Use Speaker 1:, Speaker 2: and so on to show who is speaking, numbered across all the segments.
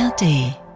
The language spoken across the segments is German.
Speaker 1: ARD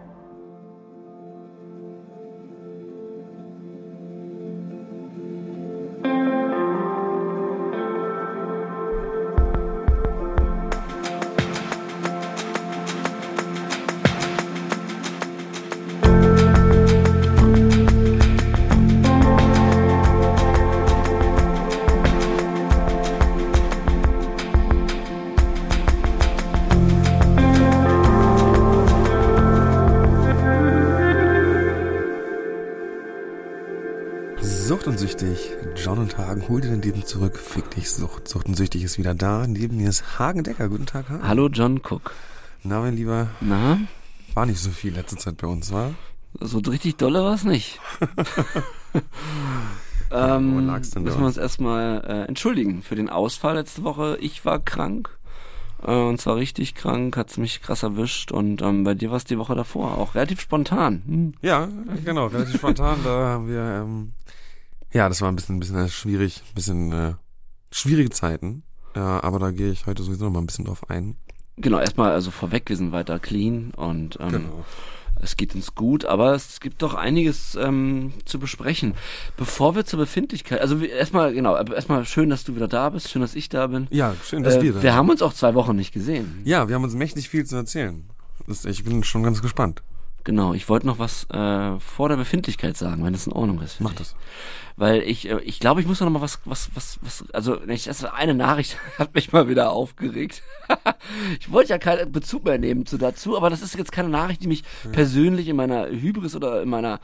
Speaker 2: Hagen, hol dir dein Leben zurück. Fick dich, Sucht. Sucht und süchtig ist wieder da. Neben mir ist Hagen Decker. Guten Tag, Hagen.
Speaker 3: Hallo John Cook.
Speaker 2: Na, mein Lieber,
Speaker 3: Na,
Speaker 2: war nicht so viel letzte Zeit bei uns, war?
Speaker 3: so richtig dolle war's nicht.
Speaker 2: Wo
Speaker 3: ähm,
Speaker 2: lag's denn
Speaker 3: müssen wir uns erstmal äh, entschuldigen für den Ausfall letzte Woche. Ich war krank. Äh, und zwar richtig krank, hat's mich krass erwischt. Und ähm, bei dir war es die Woche davor auch relativ spontan. Hm.
Speaker 2: Ja, genau, relativ spontan. Da haben wir, ähm, ja, das war ein bisschen, ein bisschen äh, schwierig, ein bisschen äh, schwierige Zeiten. Ja, aber da gehe ich heute sowieso noch mal ein bisschen drauf ein.
Speaker 3: Genau, erstmal also vorweg, wir sind weiter clean und ähm,
Speaker 2: Genau.
Speaker 3: es geht uns gut, aber es gibt doch einiges ähm, zu besprechen. Bevor wir zur Befindlichkeit, also wir- erstmal, genau, aber erstmal schön, dass du wieder da bist, schön, dass ich da bin.
Speaker 2: Ja, schön, dass
Speaker 3: Äh,
Speaker 2: wir da
Speaker 3: wir haben uns auch zwei Wochen nicht gesehen.
Speaker 2: Ja, wir haben uns mächtig viel zu erzählen. Das, ich bin schon ganz gespannt.
Speaker 3: Genau, ich wollte noch was äh, vor der Befindlichkeit sagen, wenn das in Ordnung ist.
Speaker 2: Mach das.
Speaker 3: Weil ich, äh, ich glaube, ich muss noch mal was, was, was, was, also nicht, das eine Nachricht hat mich mal wieder aufgeregt. ich wollte ja keinen Bezug mehr nehmen zu dazu, aber das ist jetzt keine Nachricht, die mich persönlich in meiner Hybris oder in meiner,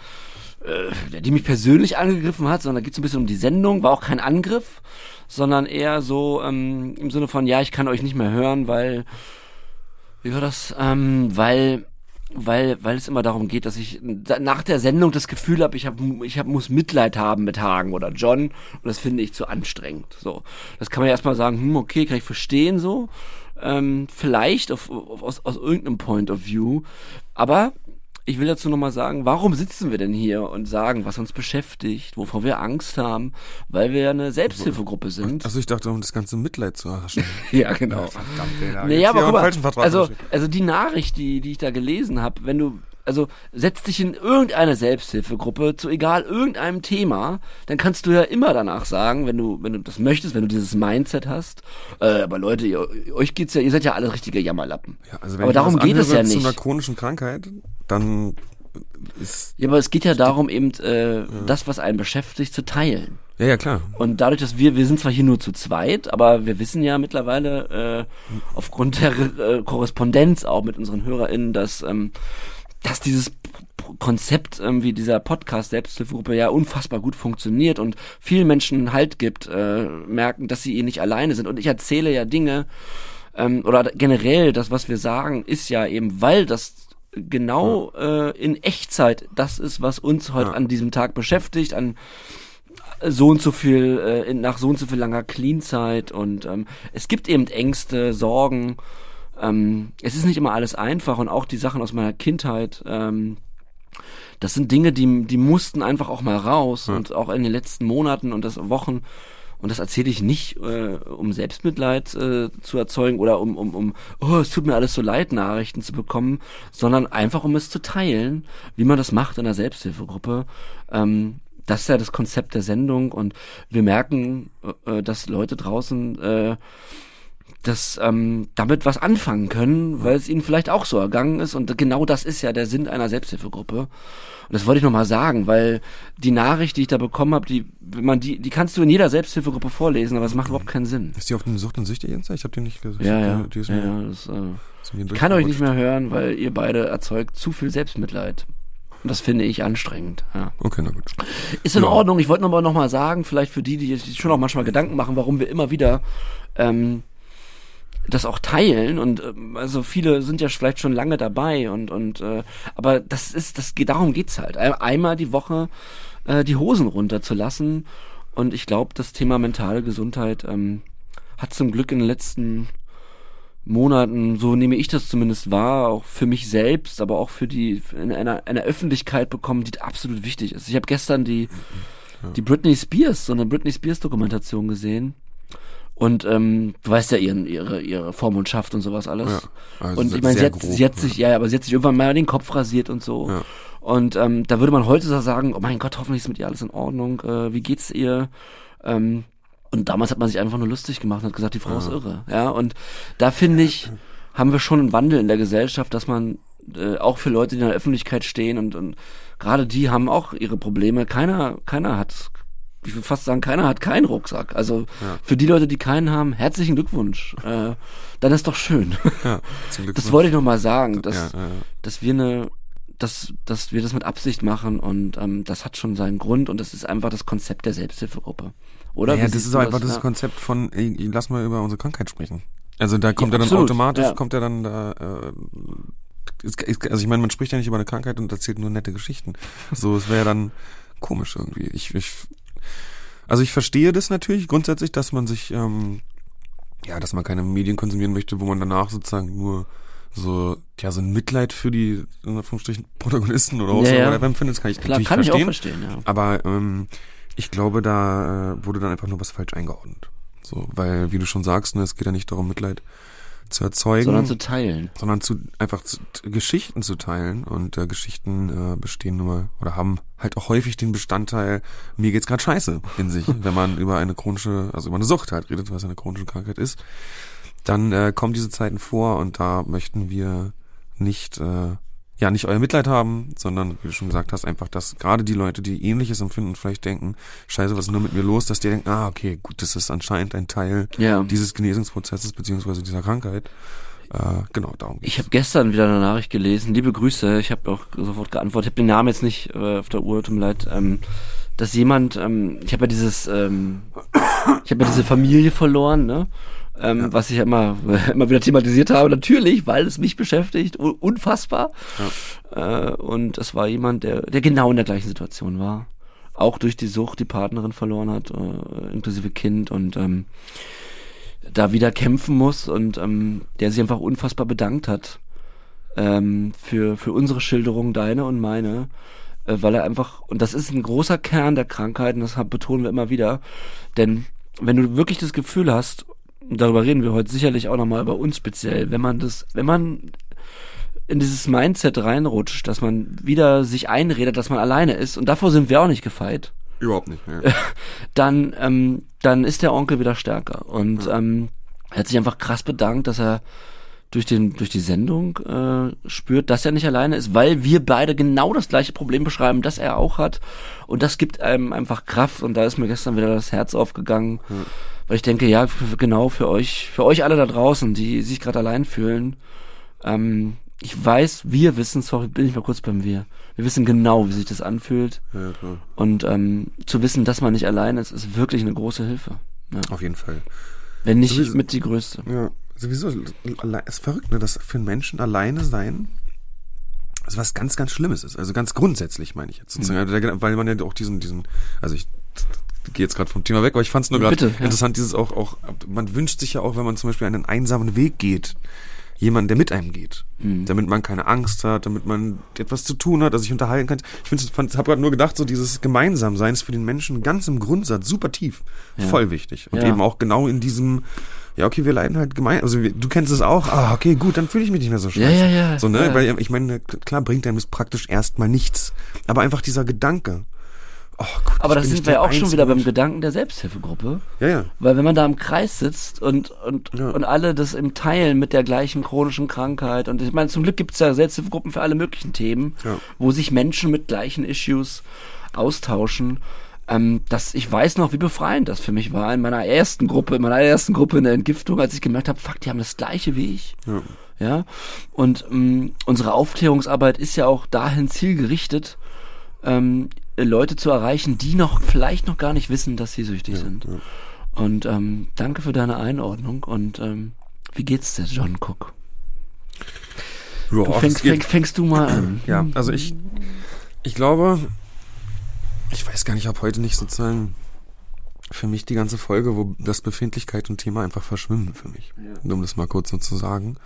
Speaker 3: äh, die mich persönlich angegriffen hat, sondern da geht es ein bisschen um die Sendung, war auch kein Angriff, sondern eher so ähm, im Sinne von, ja, ich kann euch nicht mehr hören, weil, wie war das, ähm, weil weil weil es immer darum geht, dass ich nach der Sendung das Gefühl habe, ich habe ich hab, muss Mitleid haben mit Hagen oder John. Und das finde ich zu anstrengend. So, das kann man ja erstmal sagen, hm, okay, kann ich verstehen so, ähm, vielleicht auf, auf, aus, aus irgendeinem Point of View, aber ich will dazu nochmal sagen, warum sitzen wir denn hier und sagen, was uns beschäftigt, wovor wir Angst haben, weil wir ja eine Selbsthilfegruppe sind.
Speaker 2: Also ich dachte, um das ganze Mitleid zu erhaschen.
Speaker 3: Ja, genau.
Speaker 2: Verdammt, ey,
Speaker 3: Naja, aber guck mal,
Speaker 2: falschen Vertrag
Speaker 3: also, also die Nachricht, die, die ich da gelesen habe, wenn du, also setz dich in irgendeine Selbsthilfegruppe zu egal irgendeinem Thema, dann kannst du ja immer danach sagen, wenn du, wenn du das möchtest, wenn du dieses Mindset hast, äh, aber Leute, ihr, euch geht's ja, ihr seid ja alle richtige Jammerlappen.
Speaker 2: Ja, also wenn
Speaker 3: aber darum geht es ja
Speaker 2: anhöre zu einer
Speaker 3: nicht.
Speaker 2: chronischen Krankheit, dann ist
Speaker 3: Ja, aber es geht ja darum, eben äh, das, was einen beschäftigt, zu teilen.
Speaker 2: ja ja klar.
Speaker 3: Und dadurch, dass wir, wir sind zwar hier nur zu zweit, aber wir wissen ja mittlerweile äh, aufgrund der äh, Korrespondenz auch mit unseren HörerInnen, dass, ähm, dass dieses Konzept ähm, wie dieser Podcast Selbsthilfegruppe ja unfassbar gut funktioniert und vielen Menschen Halt gibt, äh, merken, dass sie eh nicht alleine sind. Und ich erzähle ja Dinge, ähm, oder generell das, was wir sagen, ist ja eben, weil das genau äh, in Echtzeit das ist, was uns heute
Speaker 2: Ja.
Speaker 3: an diesem Tag beschäftigt, an so und so viel, äh, nach so und so viel langer Clean-Zeit und ähm, es gibt eben Ängste, Sorgen. Ähm, es ist nicht immer alles einfach und auch die Sachen aus meiner Kindheit. Ähm, das sind Dinge, die, die mussten einfach auch mal raus und auch in den letzten Monaten und das Wochen. Und das erzähle ich nicht, äh, um Selbstmitleid äh, zu erzeugen oder um, um, um, oh, es tut mir alles so leid, Nachrichten zu bekommen, sondern einfach, um es zu teilen, wie man das macht in der Selbsthilfegruppe. Ähm, das ist ja das Konzept der Sendung und wir merken, äh, dass Leute draußen äh, das ähm, damit was anfangen können, weil es ihnen vielleicht auch so ergangen ist und genau das ist ja der Sinn einer Selbsthilfegruppe. Und das wollte ich nochmal sagen, weil die Nachricht, die ich da bekommen habe, die, wenn man die, die kannst du in jeder Selbsthilfegruppe vorlesen, aber es macht überhaupt keinen Sinn.
Speaker 2: Ist die auf dem Sucht und Süchtig Insta? Ich habe die nicht gesehen.
Speaker 3: Ja, ja,
Speaker 2: Die ist
Speaker 3: ja,
Speaker 2: mir,
Speaker 3: ja das, äh,
Speaker 2: ist mir
Speaker 3: ich kann euch nicht mehr hören, weil ihr beide erzeugt zu viel Selbstmitleid. Und das finde ich anstrengend. Ja.
Speaker 2: Okay, na gut.
Speaker 3: Ist in
Speaker 2: Ja.
Speaker 3: Ordnung. Ich wollte aber noch mal sagen, vielleicht für die, die sich schon auch manchmal Gedanken machen, warum wir immer wieder ähm, das auch teilen und ähm, also viele sind ja vielleicht schon lange dabei und und äh, aber das ist das geht darum geht's halt. Ein- einmal die Woche äh, die Hosen runterzulassen und ich glaube das Thema mentale Gesundheit ähm, hat zum Glück in den letzten Monaten, so nehme ich das zumindest wahr, auch für mich selbst, aber auch für die in einer, einer Öffentlichkeit bekommen, die absolut wichtig ist. Ich habe gestern die die Britney Spears, so eine Britney Spears Dokumentation gesehen Und ähm, du weißt ja ihren, ihre, ihre Vormundschaft und sowas alles.
Speaker 2: Ja, also
Speaker 3: und ich meine, sie, hat-
Speaker 2: grob,
Speaker 3: sie hat sich, ja. ja, aber sie hat sich irgendwann mal den Kopf rasiert und so.
Speaker 2: Ja.
Speaker 3: Und ähm, da würde man heute sagen, oh mein Gott, hoffentlich ist mit ihr alles in Ordnung. Äh, wie geht's ihr? Ähm, und damals hat man sich einfach nur lustig gemacht und hat gesagt, die Frau ist irre. Ja, und da finde ich, haben wir schon einen Wandel in der Gesellschaft, dass man äh, auch für Leute, die in der Öffentlichkeit stehen und, und gerade die haben auch ihre Probleme. Keiner, keiner hat, ich würde fast sagen, keiner hat keinen Rucksack. Also für die Leute, die keinen haben, herzlichen Glückwunsch. Äh, dann ist doch schön.
Speaker 2: Ja, zum.
Speaker 3: Das wollte ich noch mal sagen, dass,
Speaker 2: ja, ja, ja.
Speaker 3: dass wir eine, dass, dass wir das mit Absicht machen und ähm, das hat schon seinen Grund und das ist einfach das Konzept der Selbsthilfegruppe. Oder?
Speaker 2: Ja, das ist einfach
Speaker 3: das?
Speaker 2: das
Speaker 3: Ja.
Speaker 2: Konzept von, ey, lass mal über unsere Krankheit sprechen. Also da kommt
Speaker 3: Ja,
Speaker 2: ja, dann automatisch,
Speaker 3: ja.
Speaker 2: kommt ja dann da, äh, also ich meine, man spricht ja nicht über eine Krankheit und erzählt nur nette Geschichten. So, es wäre ja dann komisch irgendwie. Ich, ich, also ich verstehe das natürlich grundsätzlich, dass man sich, ähm, ja, dass man keine Medien konsumieren möchte, wo man danach sozusagen nur so, ja, so ein Mitleid für die, in Anführungsstrichen, Protagonisten oder auch
Speaker 3: Ja,
Speaker 2: so
Speaker 3: ja.
Speaker 2: empfindet, das kann ich
Speaker 3: Klar,
Speaker 2: natürlich
Speaker 3: kann ich
Speaker 2: verstehen.
Speaker 3: auch verstehen, ja.
Speaker 2: Aber ähm, ich glaube, da äh, wurde dann einfach nur was falsch eingeordnet. So, weil, wie du schon sagst, ne, es geht ja nicht darum, Mitleid zu erzeugen,
Speaker 3: Sondern zu teilen.
Speaker 2: sondern zu einfach zu, Geschichten zu teilen. Und äh, Geschichten äh, bestehen nun mal oder haben halt auch häufig den Bestandteil, mir geht's gerade scheiße in sich, wenn man über eine chronische, also über eine Sucht halt redet, was eine chronische Krankheit ist. Dann äh, kommen diese Zeiten vor und da möchten wir nicht äh, ja nicht euer Mitleid haben, sondern wie du schon gesagt hast, einfach, dass gerade die Leute, die ähnliches empfinden und vielleicht denken, scheiße, was ist nur mit mir los, dass die denken, ah, okay, gut, das ist anscheinend ein Teil
Speaker 3: Ja.
Speaker 2: dieses Genesungsprozesses beziehungsweise dieser Krankheit. Äh, genau, darum geht's.
Speaker 3: Ich habe gestern wieder eine Nachricht gelesen. Liebe Grüße, ich habe auch sofort geantwortet. Ich habe den Namen jetzt nicht äh, auf der Uhr, tut mir leid. Ähm, dass jemand, ähm, ich habe ja dieses, ähm, ich habe ja diese Familie verloren, ne? Ähm, Was ich ja immer, immer wieder thematisiert habe, natürlich, weil es mich beschäftigt, un- unfassbar. Äh, und es war jemand, der, der genau in der gleichen Situation war. Auch durch die Sucht die Partnerin verloren hat, äh, inklusive Kind und ähm, da wieder kämpfen muss und ähm, der sich einfach unfassbar bedankt hat ähm, für, für unsere Schilderung, deine und meine, äh, weil er einfach, und das ist ein großer Kern der Krankheit, und das betonen wir immer wieder, denn wenn du wirklich das Gefühl hast, darüber reden wir heute sicherlich auch nochmal bei uns speziell, wenn man das, wenn man in dieses Mindset reinrutscht, dass man wieder sich einredet, dass man alleine ist, und davor sind wir auch nicht gefeit,
Speaker 2: Überhaupt nicht. Ja.
Speaker 3: dann, ähm, dann ist der Onkel wieder stärker. Und ähm, er hat sich einfach krass bedankt, dass er durch, den, durch die Sendung äh, spürt, dass er nicht alleine ist, weil wir beide genau das gleiche Problem beschreiben, das er auch hat. Und das gibt einem einfach Kraft. Und da ist mir gestern wieder das Herz aufgegangen, weil ich denke, ja, genau für euch, für euch alle da draußen, die sich gerade allein fühlen. Ähm, ich weiß, wir wissen, sorry, bin ich mal kurz beim Wir. Wir wissen genau, wie sich das anfühlt.
Speaker 2: ja, klar.
Speaker 3: Und ähm, zu wissen, dass man nicht allein ist, ist wirklich eine große Hilfe. Ja.
Speaker 2: Auf jeden Fall.
Speaker 3: Wenn nicht
Speaker 2: Sowieso.
Speaker 3: mit die größte.
Speaker 2: Ja, sowieso. Es ist verrückt, ne, dass für einen Menschen alleine sein also was ganz, ganz Schlimmes ist. Also ganz grundsätzlich meine ich jetzt. Der- Weil man ja auch diesen, diesen, also ich gehe jetzt gerade vom Thema weg, aber ich fand es nur gerade
Speaker 3: ja.
Speaker 2: interessant, dieses auch, auch, man wünscht sich ja auch, wenn man zum Beispiel einen einsamen Weg geht, jemanden, der mit einem geht.
Speaker 3: Mhm.
Speaker 2: Damit man keine Angst hat, damit man etwas zu tun hat, also sich unterhalten kann. Ich finde, ich habe gerade nur gedacht, so dieses Gemeinsamsein ist für den Menschen ganz im Grundsatz super tief,
Speaker 3: Ja.
Speaker 2: voll wichtig. Und
Speaker 3: Ja.
Speaker 2: eben auch genau in diesem, ja, okay, wir leiden halt gemein, also wir, du kennst es auch, ah, okay, gut, dann fühle ich mich nicht mehr so scheiße.
Speaker 3: Ja, ja, ja.
Speaker 2: So, ne,
Speaker 3: Ja.
Speaker 2: weil ich meine, klar bringt einem das praktisch erstmal nichts. Aber einfach dieser Gedanke, oh gut,
Speaker 3: Aber
Speaker 2: ich
Speaker 3: da
Speaker 2: bin
Speaker 3: sind wir
Speaker 2: der
Speaker 3: auch schon wieder beim. Gedanken der Selbsthilfegruppe.
Speaker 2: Ja, ja.
Speaker 3: Weil wenn man da im Kreis sitzt und, und,
Speaker 2: Ja.
Speaker 3: und alle das im Teilen mit der gleichen chronischen Krankheit und ich meine, zum Glück gibt es ja Selbsthilfegruppen für alle möglichen Themen,
Speaker 2: Ja.
Speaker 3: wo sich Menschen mit gleichen Issues austauschen. Ähm, das, ich weiß noch, wie befreiend das für mich war in meiner ersten Gruppe, in meiner ersten Gruppe in der Entgiftung, als ich gemerkt habe, fuck, die haben das gleiche wie ich.
Speaker 2: Ja.
Speaker 3: Ja, und ähm, unsere Aufklärungsarbeit ist ja auch dahin zielgerichtet, ähm, Leute zu erreichen, die noch vielleicht noch gar nicht wissen, dass sie süchtig sind. Und ähm, danke für deine Einordnung und ähm, wie geht's dir, John Cook?
Speaker 2: Ja,
Speaker 3: Du fängst,
Speaker 2: es geht-
Speaker 3: fäng, fängst du mal an.
Speaker 2: Ja, also ich, ich glaube, ich weiß gar nicht, ob heute nicht sozusagen für mich die ganze Folge, wo das Befindlichkeit und Thema einfach verschwimmen für mich. Um das mal kurz so zu sagen.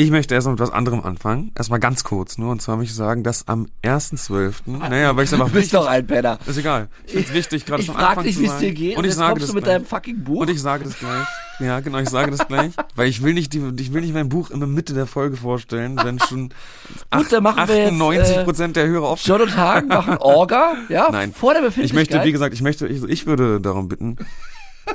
Speaker 2: Ich möchte erstmal mit was anderem anfangen. Erstmal ganz kurz nur. Und zwar möchte ich sagen, dass am 1.12. Naja, weil ich einfach
Speaker 3: Du bist doch ein Penner.
Speaker 2: Ist egal. Ich finde wichtig, gerade
Speaker 3: Ich
Speaker 2: zum
Speaker 3: frag
Speaker 2: Anfang
Speaker 3: dich,
Speaker 2: zu
Speaker 3: wie es dir geht
Speaker 2: Und ich
Speaker 3: jetzt
Speaker 2: sage
Speaker 3: kommst
Speaker 2: das
Speaker 3: du mit
Speaker 2: gleich.
Speaker 3: deinem fucking Buch.
Speaker 2: Und ich sage das gleich. Ja, genau, ich sage das gleich. Weil ich will nicht, die, ich will nicht mein Buch in der Mitte der Folge vorstellen, wenn schon
Speaker 3: Gut, dann machen wir jetzt,
Speaker 2: 98
Speaker 3: äh,
Speaker 2: Prozent der Hörer auf.
Speaker 3: John und Hagen machen Orga, ja,
Speaker 2: Nein.
Speaker 3: vor der
Speaker 2: Ich
Speaker 3: Befindlichkeit.
Speaker 2: möchte, wie gesagt, ich möchte, ich, ich würde darum bitten,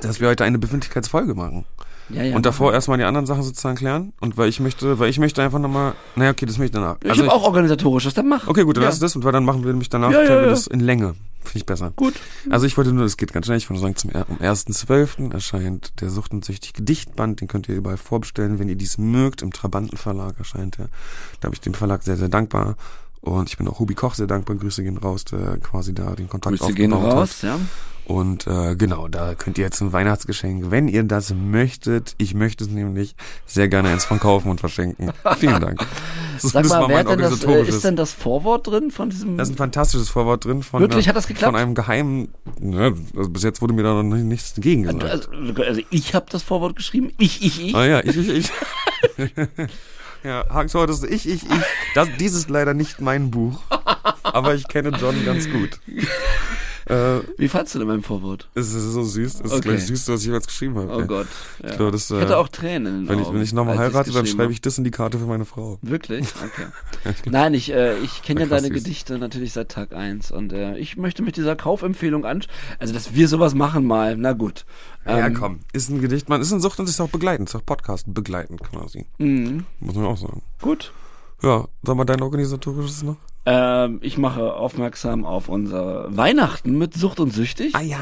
Speaker 2: dass wir heute eine Befindlichkeitsfolge machen.
Speaker 3: Ja, ja,
Speaker 2: und davor erstmal die anderen Sachen sozusagen klären. Und weil ich möchte, weil ich möchte einfach nochmal, naja, okay, das möchte ich danach.
Speaker 3: Ich
Speaker 2: Also
Speaker 3: habe auch organisatorisches, dann mach.
Speaker 2: Okay, gut, dann
Speaker 3: Ja.
Speaker 2: lass das und weil dann machen wir nämlich danach
Speaker 3: Ja, ja, ja.
Speaker 2: das in Länge. Finde ich besser.
Speaker 3: Gut.
Speaker 2: Also ich wollte nur, es geht ganz schnell, ich wollte sagen, zum am 1.12. erscheint der Sucht und Süchtig Gedichtband, den könnt ihr überall vorbestellen, wenn ihr dies mögt. Im Trabantenverlag erscheint er. Da bin ich dem Verlag sehr, sehr dankbar. Und ich bin auch Hubi Koch sehr dankbar. Grüße gehen raus, der quasi da den Kontakt
Speaker 3: Grüße gehen
Speaker 2: aufgebaut
Speaker 3: raus, ja.
Speaker 2: Hat. Und äh, genau, da könnt ihr jetzt ein Weihnachtsgeschenk, wenn ihr das möchtet, ich möchte es nämlich, sehr gerne eins von kaufen und verschenken. Vielen Dank. So,
Speaker 3: Sag
Speaker 2: das
Speaker 3: mal, wer denn das, äh, ist denn das Vorwort drin von diesem?
Speaker 2: da ist ein fantastisches Vorwort drin von,
Speaker 3: Wirklich?
Speaker 2: einer-
Speaker 3: Hat das geklappt?
Speaker 2: von einem geheimen, ne, also bis jetzt wurde mir da noch nicht- nichts dagegen gesagt.
Speaker 3: also, also ich habe das Vorwort geschrieben. Ich, ich, ich.
Speaker 2: ah ja, ich, ich, ich. ja, Hagens Wort ist ich, ich, ich. Das, dies ist leider nicht mein Buch, aber ich kenne John ganz gut. Äh,
Speaker 3: Wie fandst du denn mein Vorwort?
Speaker 2: es ist so süß, es ist
Speaker 3: Okay.
Speaker 2: gleich das Süßeste, was ich jemals geschrieben habe.
Speaker 3: Oh
Speaker 2: ey.
Speaker 3: Gott. Ja.
Speaker 2: Ich glaube, das,
Speaker 3: Ich
Speaker 2: äh,
Speaker 3: hatte auch Tränen in den
Speaker 2: wenn ich, wenn ich nochmal heirate, dann schreibe ich das in die Karte für meine Frau.
Speaker 3: Wirklich? Okay. Nein, ich, äh, ich kenne ja
Speaker 2: Ja,
Speaker 3: deine
Speaker 2: süß.
Speaker 3: Gedichte natürlich seit Tag eins und äh, ich möchte mit dieser Kaufempfehlung an, also dass wir sowas machen mal, na gut.
Speaker 2: ja,
Speaker 3: Ähm,
Speaker 2: komm. Ist ein Gedicht, man ist ein Sucht und ist auch begleitend, ist auch Podcast begleitend quasi.
Speaker 3: mh,
Speaker 2: Muss man auch sagen.
Speaker 3: gut.
Speaker 2: Ja, sag mal dein organisatorisches noch?
Speaker 3: Ähm, ich mache aufmerksam auf unser Weihnachten mit Sucht und Süchtig.
Speaker 2: ja.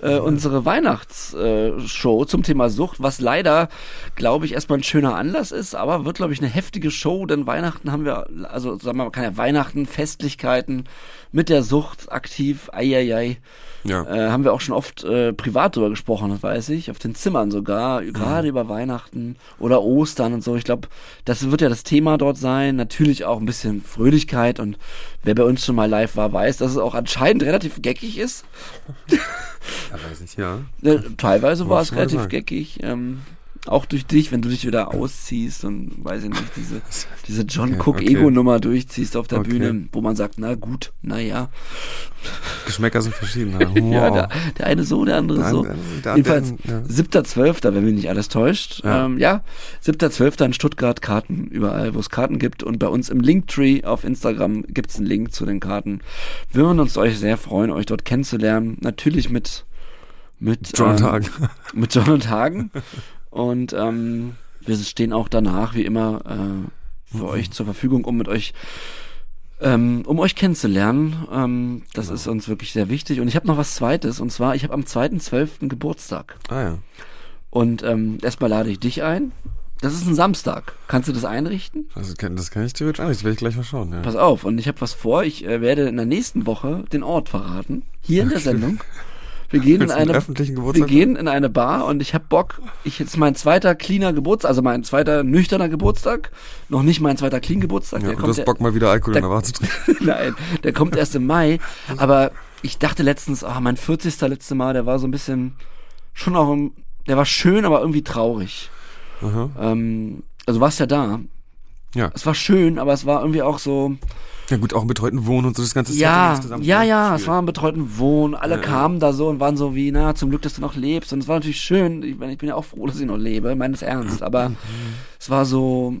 Speaker 3: Äh, unsere Weihnachtsshow zum Thema Sucht, was leider, glaube ich, erstmal ein schöner Anlass ist, aber wird, glaube ich, eine heftige Show, denn Weihnachten haben wir, also sagen wir mal, kann ja Weihnachten, Festlichkeiten mit der Sucht aktiv, eieiei.
Speaker 2: Ja.
Speaker 3: Äh, haben wir auch schon oft äh, privat drüber gesprochen, das weiß ich, auf den Zimmern sogar, gerade über Weihnachten oder Ostern und so. Ich glaube, das wird ja das Thema dort sein. Natürlich auch ein bisschen Fröhlichkeit und wer bei uns schon mal live war, weiß, dass es auch anscheinend relativ geckig ist.
Speaker 2: Ja, weiß ich, ja.
Speaker 3: Teilweise war es relativ geckig. Ähm, auch durch dich, wenn du dich wieder ausziehst und weiß ich nicht, diese, diese John
Speaker 2: Okay,
Speaker 3: Cook
Speaker 2: okay.
Speaker 3: Ego-Nummer durchziehst auf der
Speaker 2: Okay.
Speaker 3: Bühne, wo man sagt, na gut, na ja.
Speaker 2: Geschmäcker sind verschieden. Ja,
Speaker 3: Ja,
Speaker 2: wow.
Speaker 3: der, der eine so, der andere
Speaker 2: Der
Speaker 3: so.
Speaker 2: andere- der
Speaker 3: Jedenfalls,
Speaker 2: ja.
Speaker 3: siebter Zwölfter, wenn mich nicht alles täuscht.
Speaker 2: Ja.
Speaker 3: Ja, ähm, ja siebter Zwölfter in Stuttgart, Karten überall, wo es Karten gibt. Und bei uns im Linktree auf Instagram gibt's einen Link zu den Karten. Wir würden uns euch sehr freuen, euch dort kennenzulernen. Natürlich mit, mit,
Speaker 2: John
Speaker 3: ähm,
Speaker 2: Tag.
Speaker 3: mit John und Hagen. Und ähm, wir stehen auch danach, wie immer, äh, für euch zur Verfügung, um mit euch ähm, um euch kennenzulernen. Ähm, das
Speaker 2: Genau.
Speaker 3: ist uns wirklich sehr wichtig. Und ich habe noch was Zweites. Und zwar, ich habe am 2.12. Geburtstag.
Speaker 2: Ah ja.
Speaker 3: Und ähm, erstmal lade ich dich ein. Das ist ein Samstag. Kannst du das einrichten?
Speaker 2: Das kann, das kann ich theoretisch. Das werde ich gleich mal schauen. Ja.
Speaker 3: Pass auf. Und ich habe was vor. Ich äh, werde in der nächsten Woche den Ort verraten. Hier in der Sendung. Wir gehen in
Speaker 2: du
Speaker 3: eine
Speaker 2: öffentlichen
Speaker 3: wir
Speaker 2: Geburtstag?
Speaker 3: gehen in eine Bar und ich hab Bock. Ich jetzt mein zweiter cleaner Geburtstag, also mein zweiter nüchterner Geburtstag, noch nicht mein zweiter clean Geburtstag.
Speaker 2: Ja,
Speaker 3: der
Speaker 2: und du
Speaker 3: kommt
Speaker 2: hast
Speaker 3: ja-
Speaker 2: Bock mal wieder Alkohol in
Speaker 3: der-
Speaker 2: der Bar zu trinken.
Speaker 3: Nein, der kommt erst im Mai. Aber ich dachte letztens, ah, mein 40. letzte Mal, der war so ein bisschen schon auch, im, der war schön, aber irgendwie traurig. Ähm, also warst ja da.
Speaker 2: Ja.
Speaker 3: Es war schön, aber es war irgendwie auch so,
Speaker 2: Ja gut, auch im betreuten Wohnen und so das ganze
Speaker 3: ja,
Speaker 2: insgesamt.
Speaker 3: ja, ja, es war im betreuten Wohnen. Alle
Speaker 2: Ja,
Speaker 3: kamen da so und waren so wie, na, zum Glück, dass du noch lebst. Und es war natürlich schön. Ich, ich bin ja auch froh, dass ich noch lebe, meines Ernst. Aber es war so,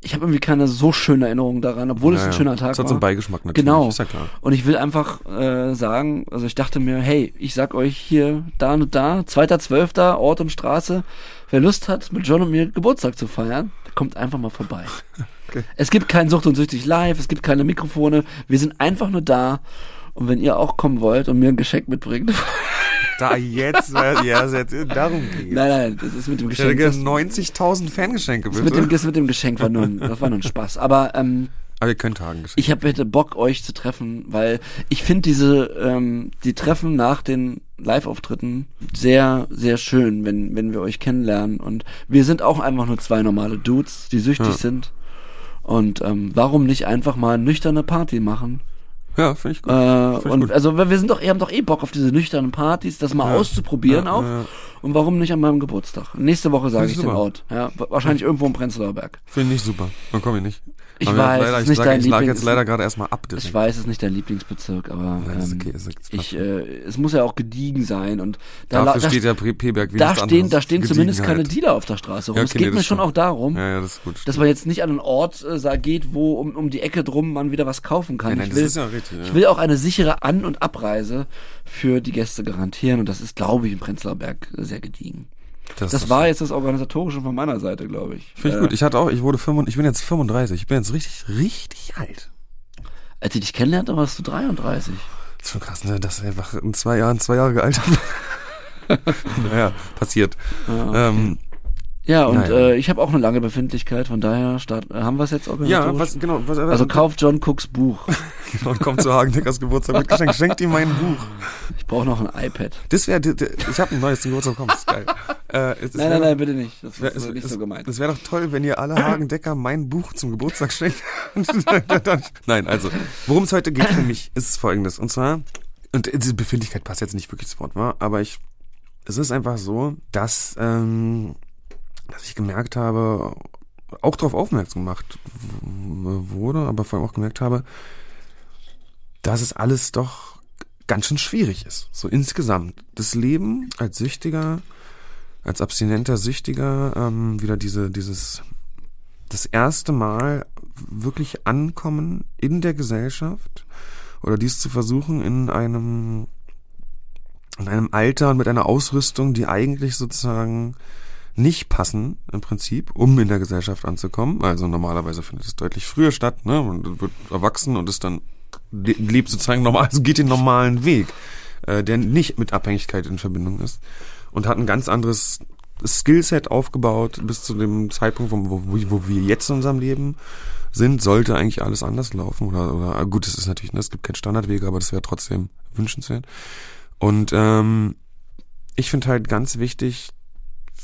Speaker 3: ich habe irgendwie keine so schöne Erinnerung daran, obwohl es
Speaker 2: Ja,
Speaker 3: ein schöner Tag
Speaker 2: Das hat
Speaker 3: war.
Speaker 2: so einen Beigeschmack natürlich.
Speaker 3: Genau.
Speaker 2: Ist ja klar.
Speaker 3: Und ich will einfach äh, sagen, also ich dachte mir, hey, ich sag euch hier da und da, 2.12., Ort und Straße, wer Lust hat, mit John und mir Geburtstag zu feiern, kommt einfach mal vorbei.
Speaker 2: Okay.
Speaker 3: Es gibt kein Sucht und Süchtig live, es gibt keine Mikrofone, wir sind einfach nur da. Und wenn ihr auch kommen wollt und mir ein Geschenk mitbringt,
Speaker 2: Da jetzt, äh, ja, es jetzt darum geht.
Speaker 3: nein, nein, das ist mit dem Geschenk.
Speaker 2: gerne
Speaker 3: Das,
Speaker 2: 90.000 Fangeschenke,
Speaker 3: das,
Speaker 2: bitte.
Speaker 3: mit dem, das mit dem Geschenk war nur, ein, das war nur ein Spaß. Aber ähm,
Speaker 2: Aber ihr könnt Hagen geschenkt.
Speaker 3: ich habe hätte Bock, euch zu treffen, weil ich finde diese, ähm, die Treffen nach den Live-Auftritten sehr, sehr schön, wenn, wenn wir euch kennenlernen. Und wir sind auch einfach nur zwei normale Dudes, die süchtig
Speaker 2: Ja.
Speaker 3: sind. Und ähm, warum nicht einfach mal nüchterne Party machen?
Speaker 2: Ja, finde ich gut.
Speaker 3: Äh,
Speaker 2: Find
Speaker 3: und
Speaker 2: gut.
Speaker 3: also wir sind doch, wir haben doch eh Bock auf diese nüchternen Partys, das mal
Speaker 2: Ja.
Speaker 3: auszuprobieren
Speaker 2: Ja,
Speaker 3: auch.
Speaker 2: ja.
Speaker 3: Und warum nicht an meinem Geburtstag? Nächste Woche sage ich
Speaker 2: ich
Speaker 3: den
Speaker 2: super.
Speaker 3: Ort. Ja, wa- wahrscheinlich irgendwo im Prenzlauer Berg.
Speaker 2: Finde ich super. Dann komme ich nicht.
Speaker 3: Ich
Speaker 2: Aber
Speaker 3: weiß,
Speaker 2: leider,
Speaker 3: es ist
Speaker 2: ich,
Speaker 3: dein
Speaker 2: ich lag jetzt leider gerade erstmal ab.
Speaker 3: Ich weiß, es ist nicht dein Lieblingsbezirk, aber ähm,
Speaker 2: okay, ist okay, ist
Speaker 3: ich, äh, es muss ja auch gediegen sein und da,
Speaker 2: Dafür
Speaker 3: da,
Speaker 2: steht ja P-Berg wie
Speaker 3: da stehen, da stehen zumindest keine. Dealer auf der Straße rum.
Speaker 2: Ja,
Speaker 3: es
Speaker 2: okay,
Speaker 3: geht
Speaker 2: nee,
Speaker 3: mir schon auch darum,
Speaker 2: das
Speaker 3: dass man jetzt nicht an einen Ort äh, geht, wo um, um die Ecke drum man wieder was kaufen kann.
Speaker 2: Nein, nein, das ist ja richtig.
Speaker 3: Ich
Speaker 2: Ja.
Speaker 3: will auch eine sichere An- und Abreise für die Gäste garantieren und das ist, glaube ich, im Prenzlauer Berg sehr gediegen. Das
Speaker 2: ist-
Speaker 3: war jetzt das Organisatorische von meiner Seite, glaube ich.
Speaker 2: Finde ich
Speaker 3: Äh,
Speaker 2: gut. Ich hatte auch, ich wurde 35, ich bin jetzt 35. Ich bin jetzt richtig, richtig alt.
Speaker 3: Als ich dich kennenlernte, warst du 33.
Speaker 2: Das ist schon krass, ne? Das ist einfach in zwei Jahren, zwei Jahre gealtert. naja, passiert.
Speaker 3: Ja,
Speaker 2: Ähm,
Speaker 3: ja und
Speaker 2: naja.
Speaker 3: äh, ich habe auch eine lange Befindlichkeit, von daher start, äh, haben wir es jetzt organisatorisch.
Speaker 2: ja, was, genau, was,
Speaker 3: Also kauft John Cooks Buch.
Speaker 2: genau, kommt zu Hagen Deckers Geburtstag mit Geschenk. Schenkt ihm mein Buch.
Speaker 3: Ich brauche noch ein iPad.
Speaker 2: Das wäre, ich habe ein neues zum Geburtstag bekommen, das ist geil. Äh, es- es
Speaker 3: Nein,
Speaker 2: wär-
Speaker 3: nein, nein, bitte nicht. Das
Speaker 2: wär-
Speaker 3: ist
Speaker 2: es-
Speaker 3: nicht
Speaker 2: es-
Speaker 3: so gemeint.
Speaker 2: Es wäre doch toll, wenn ihr alle Hagen Decker mein Buch zum Geburtstag schenkt. Nein, also, worum es heute geht für mich, ist folgendes. Und zwar, und diese Befindlichkeit passt jetzt nicht wirklich das Wort, war, aber ich, es ist einfach so, dass, ähm, dass ich gemerkt habe, auch darauf aufmerksam gemacht wurde, aber vor allem auch gemerkt habe, dass es alles doch ganz schön schwierig ist. So insgesamt. Das Leben als Süchtiger, als abstinenter Süchtiger, ähm, wieder diese, dieses, das erste Mal wirklich ankommen in der Gesellschaft oder dies zu versuchen in einem, in einem Alter und mit einer Ausrüstung, die eigentlich sozusagen nicht passen im Prinzip, um in der Gesellschaft anzukommen. Also normalerweise findet es deutlich früher statt, ne? Man wird erwachsen und ist dann le- lebt sozusagen normal, also geht den normalen Weg, äh, der nicht mit Abhängigkeit in Verbindung ist und hat ein ganz anderes Skillset aufgebaut bis zu dem Zeitpunkt, wo, wo, wo wir jetzt in unserem Leben sind, sollte eigentlich alles anders laufen oder, oder gut, es ist natürlich, ne, es gibt keinen Standardweg, aber das wäre trotzdem wünschenswert. Und ähm, ich finde halt ganz wichtig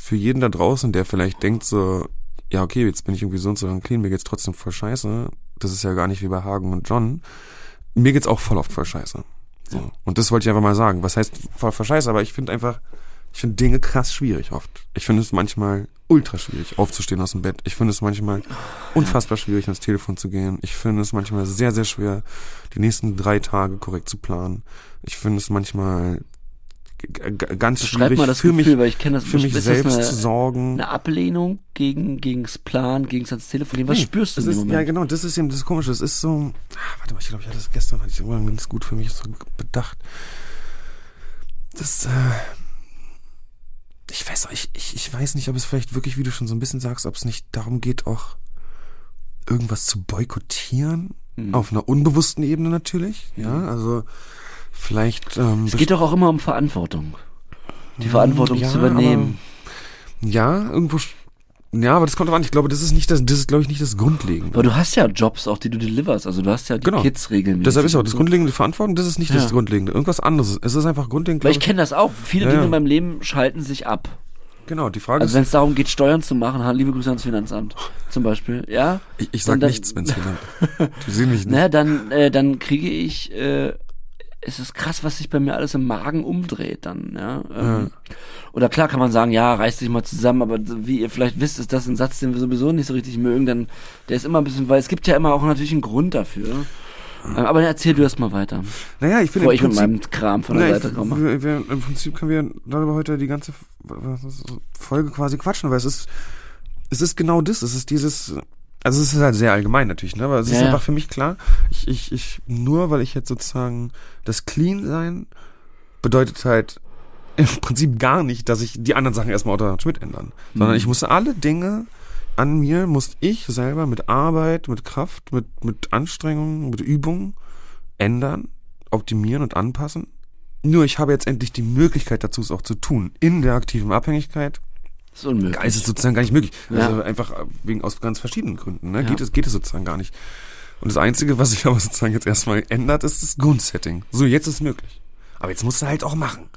Speaker 2: für jeden da draußen, der vielleicht denkt so, ja okay, jetzt bin ich irgendwie so und so lang clean, mir geht's trotzdem voll scheiße. Das ist ja gar nicht wie bei Hagen und John. Mir geht's auch voll oft voll scheiße. So. Und das wollte ich einfach mal sagen. Was heißt voll voll scheiße? Aber ich finde einfach, ich finde Dinge krass schwierig oft. Ich finde es manchmal ultra schwierig, aufzustehen aus dem Bett. Ich finde es manchmal unfassbar schwierig, ans Telefon zu gehen. Ich finde es manchmal sehr, sehr schwer, die nächsten drei Tage korrekt zu planen. Ich finde es manchmal ganz schwierig
Speaker 3: mal das
Speaker 2: für
Speaker 3: Gefühl,
Speaker 2: mich,
Speaker 3: weil ich kenne das
Speaker 2: für mich selbst
Speaker 3: das
Speaker 2: zu
Speaker 3: eine,
Speaker 2: sorgen.
Speaker 3: eine Ablehnung gegen gegens Plan, gegen ans Telefon. Was
Speaker 2: Nee,
Speaker 3: spürst du in
Speaker 2: ist,
Speaker 3: Moment?
Speaker 2: Ja, genau, das ist eben das Komische. Das ist so, ah, warte mal, ich glaube, ich hatte das gestern, hatte ich irgendwann ganz gut für mich so bedacht. Das, äh, ich weiß auch, ich, ich, ich weiß nicht, ob es vielleicht wirklich, wie du schon so ein bisschen sagst, ob es nicht darum geht, auch irgendwas zu boykottieren.
Speaker 3: Mhm.
Speaker 2: Auf einer unbewussten Ebene natürlich, ja, also vielleicht, ähm,
Speaker 3: Es geht doch auch immer um Verantwortung. Die Verantwortung
Speaker 2: ja,
Speaker 3: zu übernehmen.
Speaker 2: Aber, ja, irgendwo, ja, aber das kommt drauf an. Ich glaube, das ist nicht das, das ist, glaube ich, nicht das Grundlegende.
Speaker 3: Aber du hast ja Jobs auch, die du deliverst. Also du hast ja die
Speaker 2: Genau.
Speaker 3: Kids regelmäßig.
Speaker 2: Deshalb ist auch das
Speaker 3: so.
Speaker 2: grundlegende Verantwortung, das ist nicht
Speaker 3: Ja.
Speaker 2: das Grundlegende. Irgendwas anderes. Es ist einfach grundlegend.
Speaker 3: Weil ich kenne das auch. Viele
Speaker 2: Ja,
Speaker 3: Dinge in meinem Leben schalten sich ab.
Speaker 2: Genau, die Frage
Speaker 3: Also wenn
Speaker 2: ist,
Speaker 3: es darum geht, Steuern zu machen, liebe Grüße ans Finanzamt zum Beispiel. Ja,
Speaker 2: ich, ich sag
Speaker 3: dann-
Speaker 2: nichts, wenn's jemand. Die sehen mich nicht.
Speaker 3: na dann, äh, dann kriege ich. Äh, es ist krass, was sich bei mir alles im Magen umdreht dann. Ja. Ähm, Oder klar kann man sagen, ja, reiß dich mal zusammen, aber wie ihr vielleicht wisst, ist das ein Satz, den wir sowieso nicht so richtig mögen. Dann der ist immer ein bisschen, weil es gibt ja immer auch natürlich einen Grund dafür. Ähm, aber erzähl du erst mal weiter,
Speaker 2: Naja, ich finde
Speaker 3: bevor ich mit
Speaker 2: Prinzip,
Speaker 3: meinem Kram von der Seite komme.
Speaker 2: wir, wir, Im Prinzip können wir darüber heute die ganze Folge quasi quatschen, weil es ist, es ist genau das. Es ist dieses, also es ist halt sehr allgemein natürlich, ne? Aber es ist
Speaker 3: Ja, ja.
Speaker 2: einfach für mich klar, ich, ich, ich, nur weil ich jetzt sozusagen das Clean sein bedeutet halt im Prinzip gar nicht, dass ich die anderen Sachen erstmal automatisch mitändern. Sondern
Speaker 3: Mhm.
Speaker 2: ich musste alle Dinge an mir, muss ich selber mit Arbeit, mit Kraft, mit, mit Anstrengung, mit Übung ändern, optimieren und anpassen. Nur ich habe jetzt endlich die Möglichkeit dazu, es auch zu tun. In der aktiven Abhängigkeit
Speaker 3: Das ist unmöglich.
Speaker 2: ist es sozusagen gar nicht möglich.
Speaker 3: Ja.
Speaker 2: Also einfach wegen aus ganz verschiedenen Gründen. Ne?
Speaker 3: Ja.
Speaker 2: Geht, es, geht es sozusagen gar nicht. Und das Einzige, was sich aber sozusagen jetzt erstmal ändert, ist das Grundsetting. So, jetzt ist es möglich. Aber jetzt musst du halt auch machen.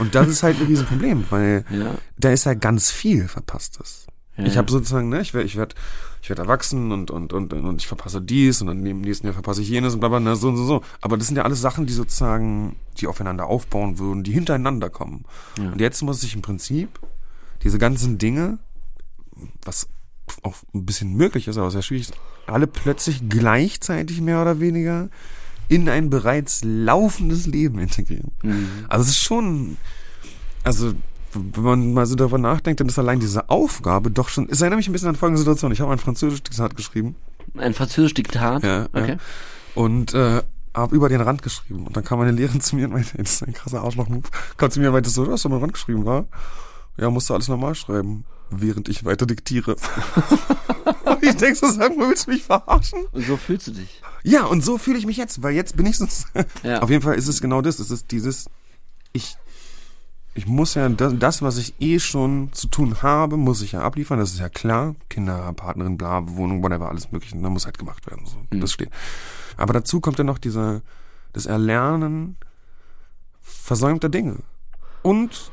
Speaker 2: Und das ist halt ein Riesenproblem, weil
Speaker 3: ja,
Speaker 2: da ist ja ganz viel Verpasstes.
Speaker 3: Ja,
Speaker 2: ich habe sozusagen, ne, ich werde ich werd, ich werd erwachsen und, und, und, und ich verpasse dies und dann im nächsten Jahr verpasse ich jenes und bla, bla, ne, so und so, so. Aber das sind ja alles Sachen, die sozusagen, die aufeinander aufbauen würden, die hintereinander kommen.
Speaker 3: Ja.
Speaker 2: Und jetzt muss ich im Prinzip diese ganzen Dinge, was auch ein bisschen möglich ist, aber sehr schwierig ist, alle plötzlich gleichzeitig mehr oder weniger in ein bereits laufendes Leben integrieren.
Speaker 3: Mhm.
Speaker 2: Also es ist schon, also wenn man mal so darüber nachdenkt, dann ist allein diese Aufgabe doch schon, es erinnert mich ein bisschen an folgende Situation. Ich habe ein französisches Diktat geschrieben
Speaker 3: Ein französisches Diktat.
Speaker 2: Ja,
Speaker 3: okay.
Speaker 2: ja. und äh, habe über den Rand geschrieben. Und dann kam meine Lehrerin zu mir und meinte, das ist ein krasser Arschloch-Move, kam zu mir und meinte so, du hast doch mal Rand geschrieben, war? Ja, musst du alles normal schreiben, während ich weiter diktiere. ich denk so, sag mal, willst du mich verarschen?
Speaker 3: Und so fühlst du dich.
Speaker 2: Ja, und so fühle ich mich jetzt, weil jetzt bin ich so.
Speaker 3: Ja.
Speaker 2: Auf jeden Fall ist es genau das. Es ist dieses, ich, ich muss ja das, das, was ich eh schon zu tun habe, muss ich ja abliefern. Das ist ja klar. Kinder, Partnerin, bla, Wohnung, whatever, alles mögliche. Da muss halt gemacht werden. So, Das steht. Aber dazu kommt dann noch dieser, das Erlernen versäumter Dinge. Und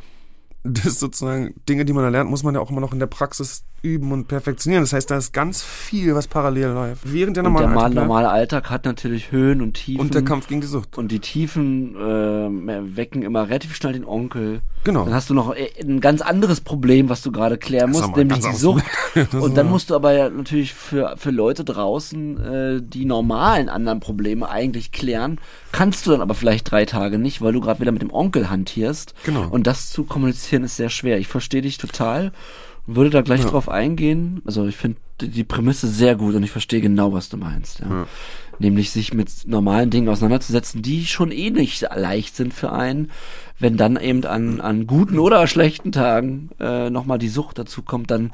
Speaker 2: das sozusagen, Dinge, die man erlernt, muss man ja auch immer noch in der Praxis üben und perfektionieren. Das heißt, da ist ganz viel, was parallel läuft. Während der
Speaker 3: der
Speaker 2: normale
Speaker 3: mal,
Speaker 2: Alltag bleibt.
Speaker 3: normale Alltag hat natürlich Höhen und Tiefen.
Speaker 2: Und der Kampf gegen die Sucht.
Speaker 3: Und die Tiefen äh, wecken immer relativ schnell den Onkel.
Speaker 2: Genau.
Speaker 3: Dann hast du noch äh, ein ganz anderes Problem, was du gerade klären musst, nämlich die Sucht. Und dann musst du aber ja natürlich für, für Leute draußen äh, die normalen anderen Probleme eigentlich klären. Kannst du dann aber vielleicht drei Tage nicht, weil du gerade wieder mit dem Onkel hantierst.
Speaker 2: Genau.
Speaker 3: Und das zu kommunizieren ist sehr schwer. Ich verstehe dich total. Würde da gleich
Speaker 2: Ja.
Speaker 3: drauf eingehen. Also ich finde die die Prämisse sehr gut und ich verstehe genau, was du meinst. Ja.
Speaker 2: Ja.
Speaker 3: Nämlich sich mit normalen Dingen auseinanderzusetzen, die schon eh nicht leicht sind für einen. Wenn dann eben an, an guten oder schlechten Tagen äh, nochmal die Sucht dazu kommt, dann,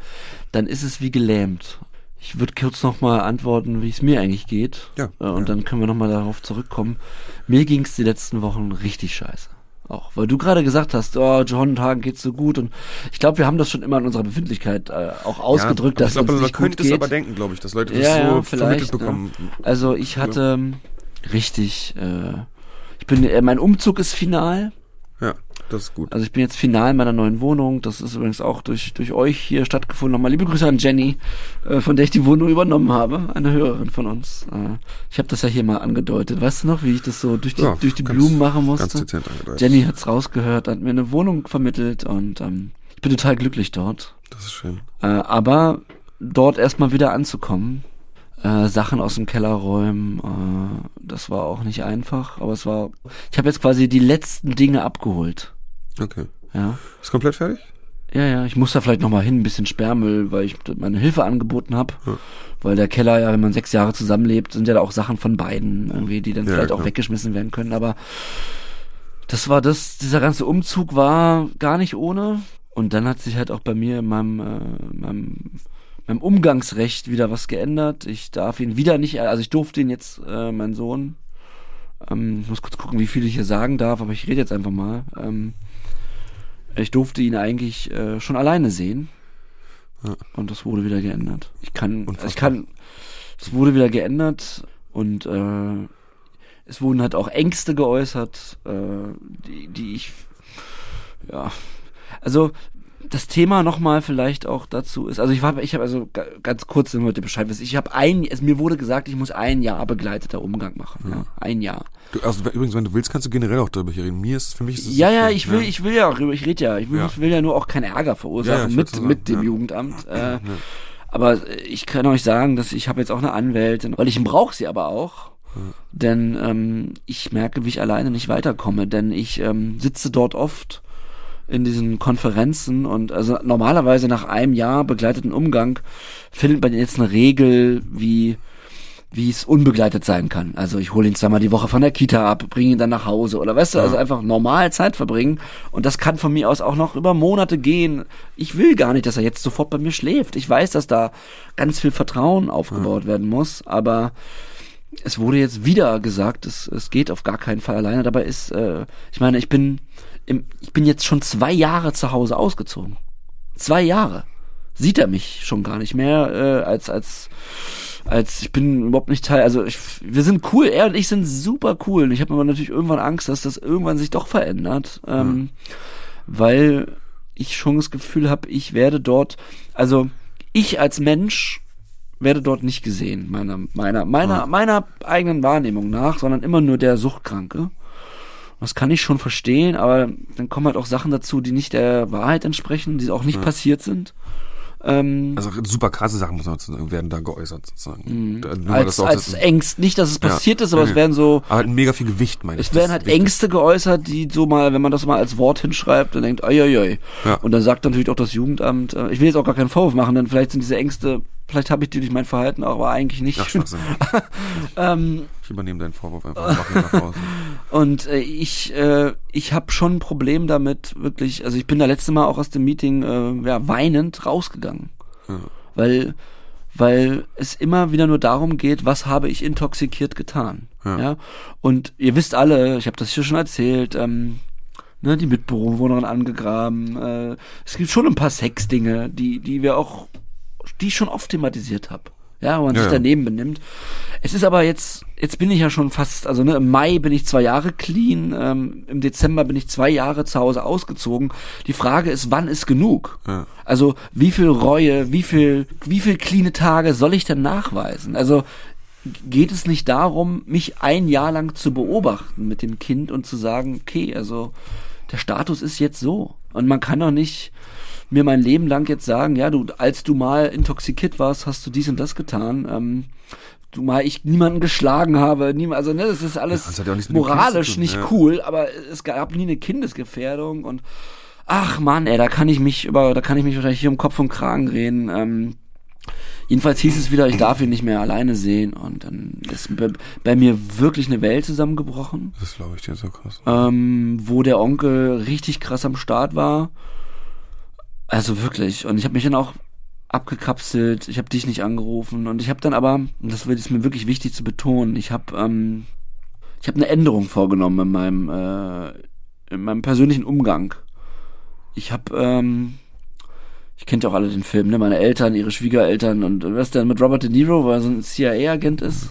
Speaker 3: dann ist es wie gelähmt. Ich würde kurz nochmal antworten, wie es mir eigentlich geht.
Speaker 2: Ja,
Speaker 3: Äh, und
Speaker 2: ja.
Speaker 3: dann können wir nochmal darauf zurückkommen. Mir ging es die letzten Wochen richtig scheiße. Auch, weil du gerade gesagt hast, oh, John Hagen geht's so gut und ich glaube, wir haben das schon immer in unserer Befindlichkeit äh, auch ausgedrückt,
Speaker 2: ja,
Speaker 3: dass
Speaker 2: ich glaube,
Speaker 3: uns nicht gut
Speaker 2: könnte
Speaker 3: geht.
Speaker 2: es aber denken, glaube ich, dass Leute das
Speaker 3: Ja, ja,
Speaker 2: so
Speaker 3: vielleicht,
Speaker 2: vermittelt bekommen.
Speaker 3: Also ich hatte ähm, richtig, äh, ich bin, äh, mein Umzug ist final.
Speaker 2: Das ist gut.
Speaker 3: Also ich bin jetzt final in meiner neuen Wohnung. Das ist übrigens auch durch, durch euch hier stattgefunden. Nochmal liebe Grüße an Jenny, äh, von der ich die Wohnung übernommen habe. Eine Hörerin von uns. Äh, ich habe das ja hier mal angedeutet. Weißt du noch, wie ich das so durch die,
Speaker 2: Ja,
Speaker 3: durch die
Speaker 2: ganz-
Speaker 3: Blumen machen musste? Jenny hat's rausgehört, hat mir eine Wohnung vermittelt und ähm, ich bin total glücklich dort.
Speaker 2: Das ist schön.
Speaker 3: Äh, aber dort erstmal wieder anzukommen, äh, Sachen aus dem Keller räumen, äh, das war auch nicht einfach, aber es war, ich habe jetzt quasi die letzten Dinge abgeholt.
Speaker 2: Okay.
Speaker 3: Ja,
Speaker 2: Ist komplett fertig?
Speaker 3: ja, ja, ich muss da vielleicht nochmal hin, ein bisschen Sperrmüll, weil ich meine Hilfe angeboten habe.
Speaker 2: Ja.
Speaker 3: Weil der Keller ja, wenn man sechs Jahre zusammenlebt, sind ja da auch Sachen von beiden irgendwie, die dann
Speaker 2: Ja,
Speaker 3: vielleicht auch
Speaker 2: klar.
Speaker 3: weggeschmissen werden können. Aber das war das, dieser ganze Umzug war gar nicht ohne. Und dann hat sich halt auch bei mir in meinem, äh, meinem, meinem Umgangsrecht wieder was geändert. Ich darf ihn wieder nicht, also ich durfte ihn jetzt, äh, mein Sohn, ähm, ich muss kurz gucken, wie viel ich hier sagen darf, aber ich rede jetzt einfach mal. Ähm, ich durfte ihn eigentlich äh, schon alleine sehen.
Speaker 2: Ja.
Speaker 3: Und das wurde wieder geändert. Ich kann,
Speaker 2: Unfassbar.
Speaker 3: ich kann, es wurde wieder geändert und äh, es wurden halt auch Ängste geäußert, äh, die, die ich, ja, also das Thema nochmal vielleicht auch dazu ist, also ich war, ich habe also ga- ganz kurz, damit ihr Bescheid wisst, ich habe ein, es, mir wurde gesagt, ich muss ein Jahr begleiteter Umgang machen, ja, ein Jahr.
Speaker 2: Du, also übrigens, wenn du willst, kannst du generell auch darüber hier reden. Mir ist, für mich ist es
Speaker 3: Ja, ja,
Speaker 2: okay.
Speaker 3: ich will, ich will ja auch, ich rede ja, ich will,
Speaker 2: Ja.
Speaker 3: ich will ja nur auch keinen Ärger verursachen
Speaker 2: Ja, ja,
Speaker 3: mit, mit dem
Speaker 2: ja.
Speaker 3: Jugendamt. Äh, Aber ich kann euch sagen, dass ich habe jetzt auch eine Anwältin, weil ich brauche sie aber auch. Denn ähm, ich merke, wie ich alleine nicht weiterkomme, denn ich ähm, sitze dort oft in diesen Konferenzen und also normalerweise nach einem Jahr begleiteten Umgang findet man jetzt eine Regel, wie wie es unbegleitet sein kann. Also ich hole ihn zweimal die Woche von der Kita ab, bringe ihn dann nach Hause oder weißt du, also einfach normal Zeit verbringen und das kann von mir aus auch noch über Monate gehen. Ich will gar nicht, dass er jetzt sofort bei mir schläft. Ich weiß, dass da ganz viel Vertrauen aufgebaut werden muss, aber es wurde jetzt wieder gesagt, es, es geht auf gar keinen Fall alleine. Dabei ist, äh, ich meine, ich bin, im, ich bin jetzt schon zwei Jahre zu Hause ausgezogen. Zwei Jahre. Sieht er mich schon gar nicht mehr äh, als als als ich bin überhaupt nicht Teil. Also ich, wir sind cool. Er und ich sind super cool. Und ich habe aber natürlich irgendwann Angst, dass das irgendwann sich doch verändert, ähm, weil ich schon das Gefühl habe, ich werde dort, also ich als Mensch werde dort nicht gesehen, meiner, meiner, meiner, meiner eigenen Wahrnehmung nach, sondern immer nur der Suchtkranke. Das kann ich schon verstehen, aber dann kommen halt auch Sachen dazu, die nicht der Wahrheit entsprechen, die auch nicht passiert sind. Ähm,
Speaker 2: Also super krasse Sachen muss man sozusagen, werden da geäußert sozusagen. Da- nur
Speaker 3: als als
Speaker 2: das-
Speaker 3: Ängst, nicht, dass es
Speaker 2: Ja.
Speaker 3: passiert ist, aber
Speaker 2: Nee,
Speaker 3: es werden so,
Speaker 2: Aber halt mega viel Gewicht, meine ich.
Speaker 3: es werden halt
Speaker 2: wichtig.
Speaker 3: Ängste geäußert, die so mal, wenn man das mal als Wort hinschreibt, dann denkt, oi,
Speaker 2: Ja.
Speaker 3: Und dann sagt natürlich auch das Jugendamt, äh, ich will jetzt auch gar keinen Vorwurf machen, denn vielleicht sind diese Ängste, vielleicht habe ich die durch mein Verhalten auch, aber eigentlich nicht.
Speaker 2: Ach,
Speaker 3: ähm,
Speaker 2: Ich übernehme deinen Vorwurf einfach und mach ihn nach Hause.
Speaker 3: Und äh, ich, äh, ich habe schon ein Problem damit, wirklich, also ich bin da letzte Mal auch aus dem Meeting äh, ja, weinend rausgegangen.
Speaker 2: Ja.
Speaker 3: Weil, weil es immer wieder nur darum geht, was habe ich intoxikiert getan. Ja.
Speaker 2: Ja.
Speaker 3: Und ihr wisst alle, ich habe das hier schon erzählt, ähm, ne, die Mitbewohnerin angegraben. Äh, es gibt schon ein paar Sexdinge, die, die wir auch, die ich schon oft thematisiert habe. Ja, wo man
Speaker 2: Ja,
Speaker 3: sich daneben benimmt. Es ist aber jetzt, jetzt bin ich ja schon fast, also ne, im Mai bin ich zwei Jahre clean, ähm, im Dezember bin ich zwei Jahre zu Hause ausgezogen. Die Frage ist, wann ist genug?
Speaker 2: Ja.
Speaker 3: Also wie viel Reue, wie viel, wie viel cleane Tage soll ich denn nachweisen? Also geht es nicht darum, mich ein Jahr lang zu beobachten mit dem Kind und zu sagen, okay, also der Status ist jetzt so. Und man kann doch nicht mir mein Leben lang jetzt sagen, ja, du, als du mal intoxikiert warst, hast du dies und das getan. Ähm, du mal ich niemanden geschlagen habe, niemand, also ne, das ist alles
Speaker 2: Ja, das
Speaker 3: moralisch
Speaker 2: tun,
Speaker 3: nicht
Speaker 2: ja.
Speaker 3: cool, aber es gab nie eine Kindesgefährdung und ach Mann, ey, da kann ich mich über, da kann ich mich wahrscheinlich hier um Kopf und Kragen reden. Ähm, jedenfalls hieß es wieder, ich darf ihn nicht mehr alleine sehen und dann ist bei, bei mir wirklich eine Welt zusammengebrochen
Speaker 2: Das glaube ich dir so krass.
Speaker 3: ähm, wo der Onkel richtig krass am Start war. Also wirklich. Und ich habe mich dann auch abgekapselt. Ich habe dich nicht angerufen und ich habe dann aber, und das ist mir wirklich wichtig zu betonen, ich habe ähm, ich habe eine Änderung vorgenommen in meinem äh, in meinem persönlichen Umgang. Ich habe ähm, ich kennt ja auch alle den Film, ne? Meine Eltern, ihre Schwiegereltern und was denn mit Robert De Niro, weil er so ein CIA-Agent ist.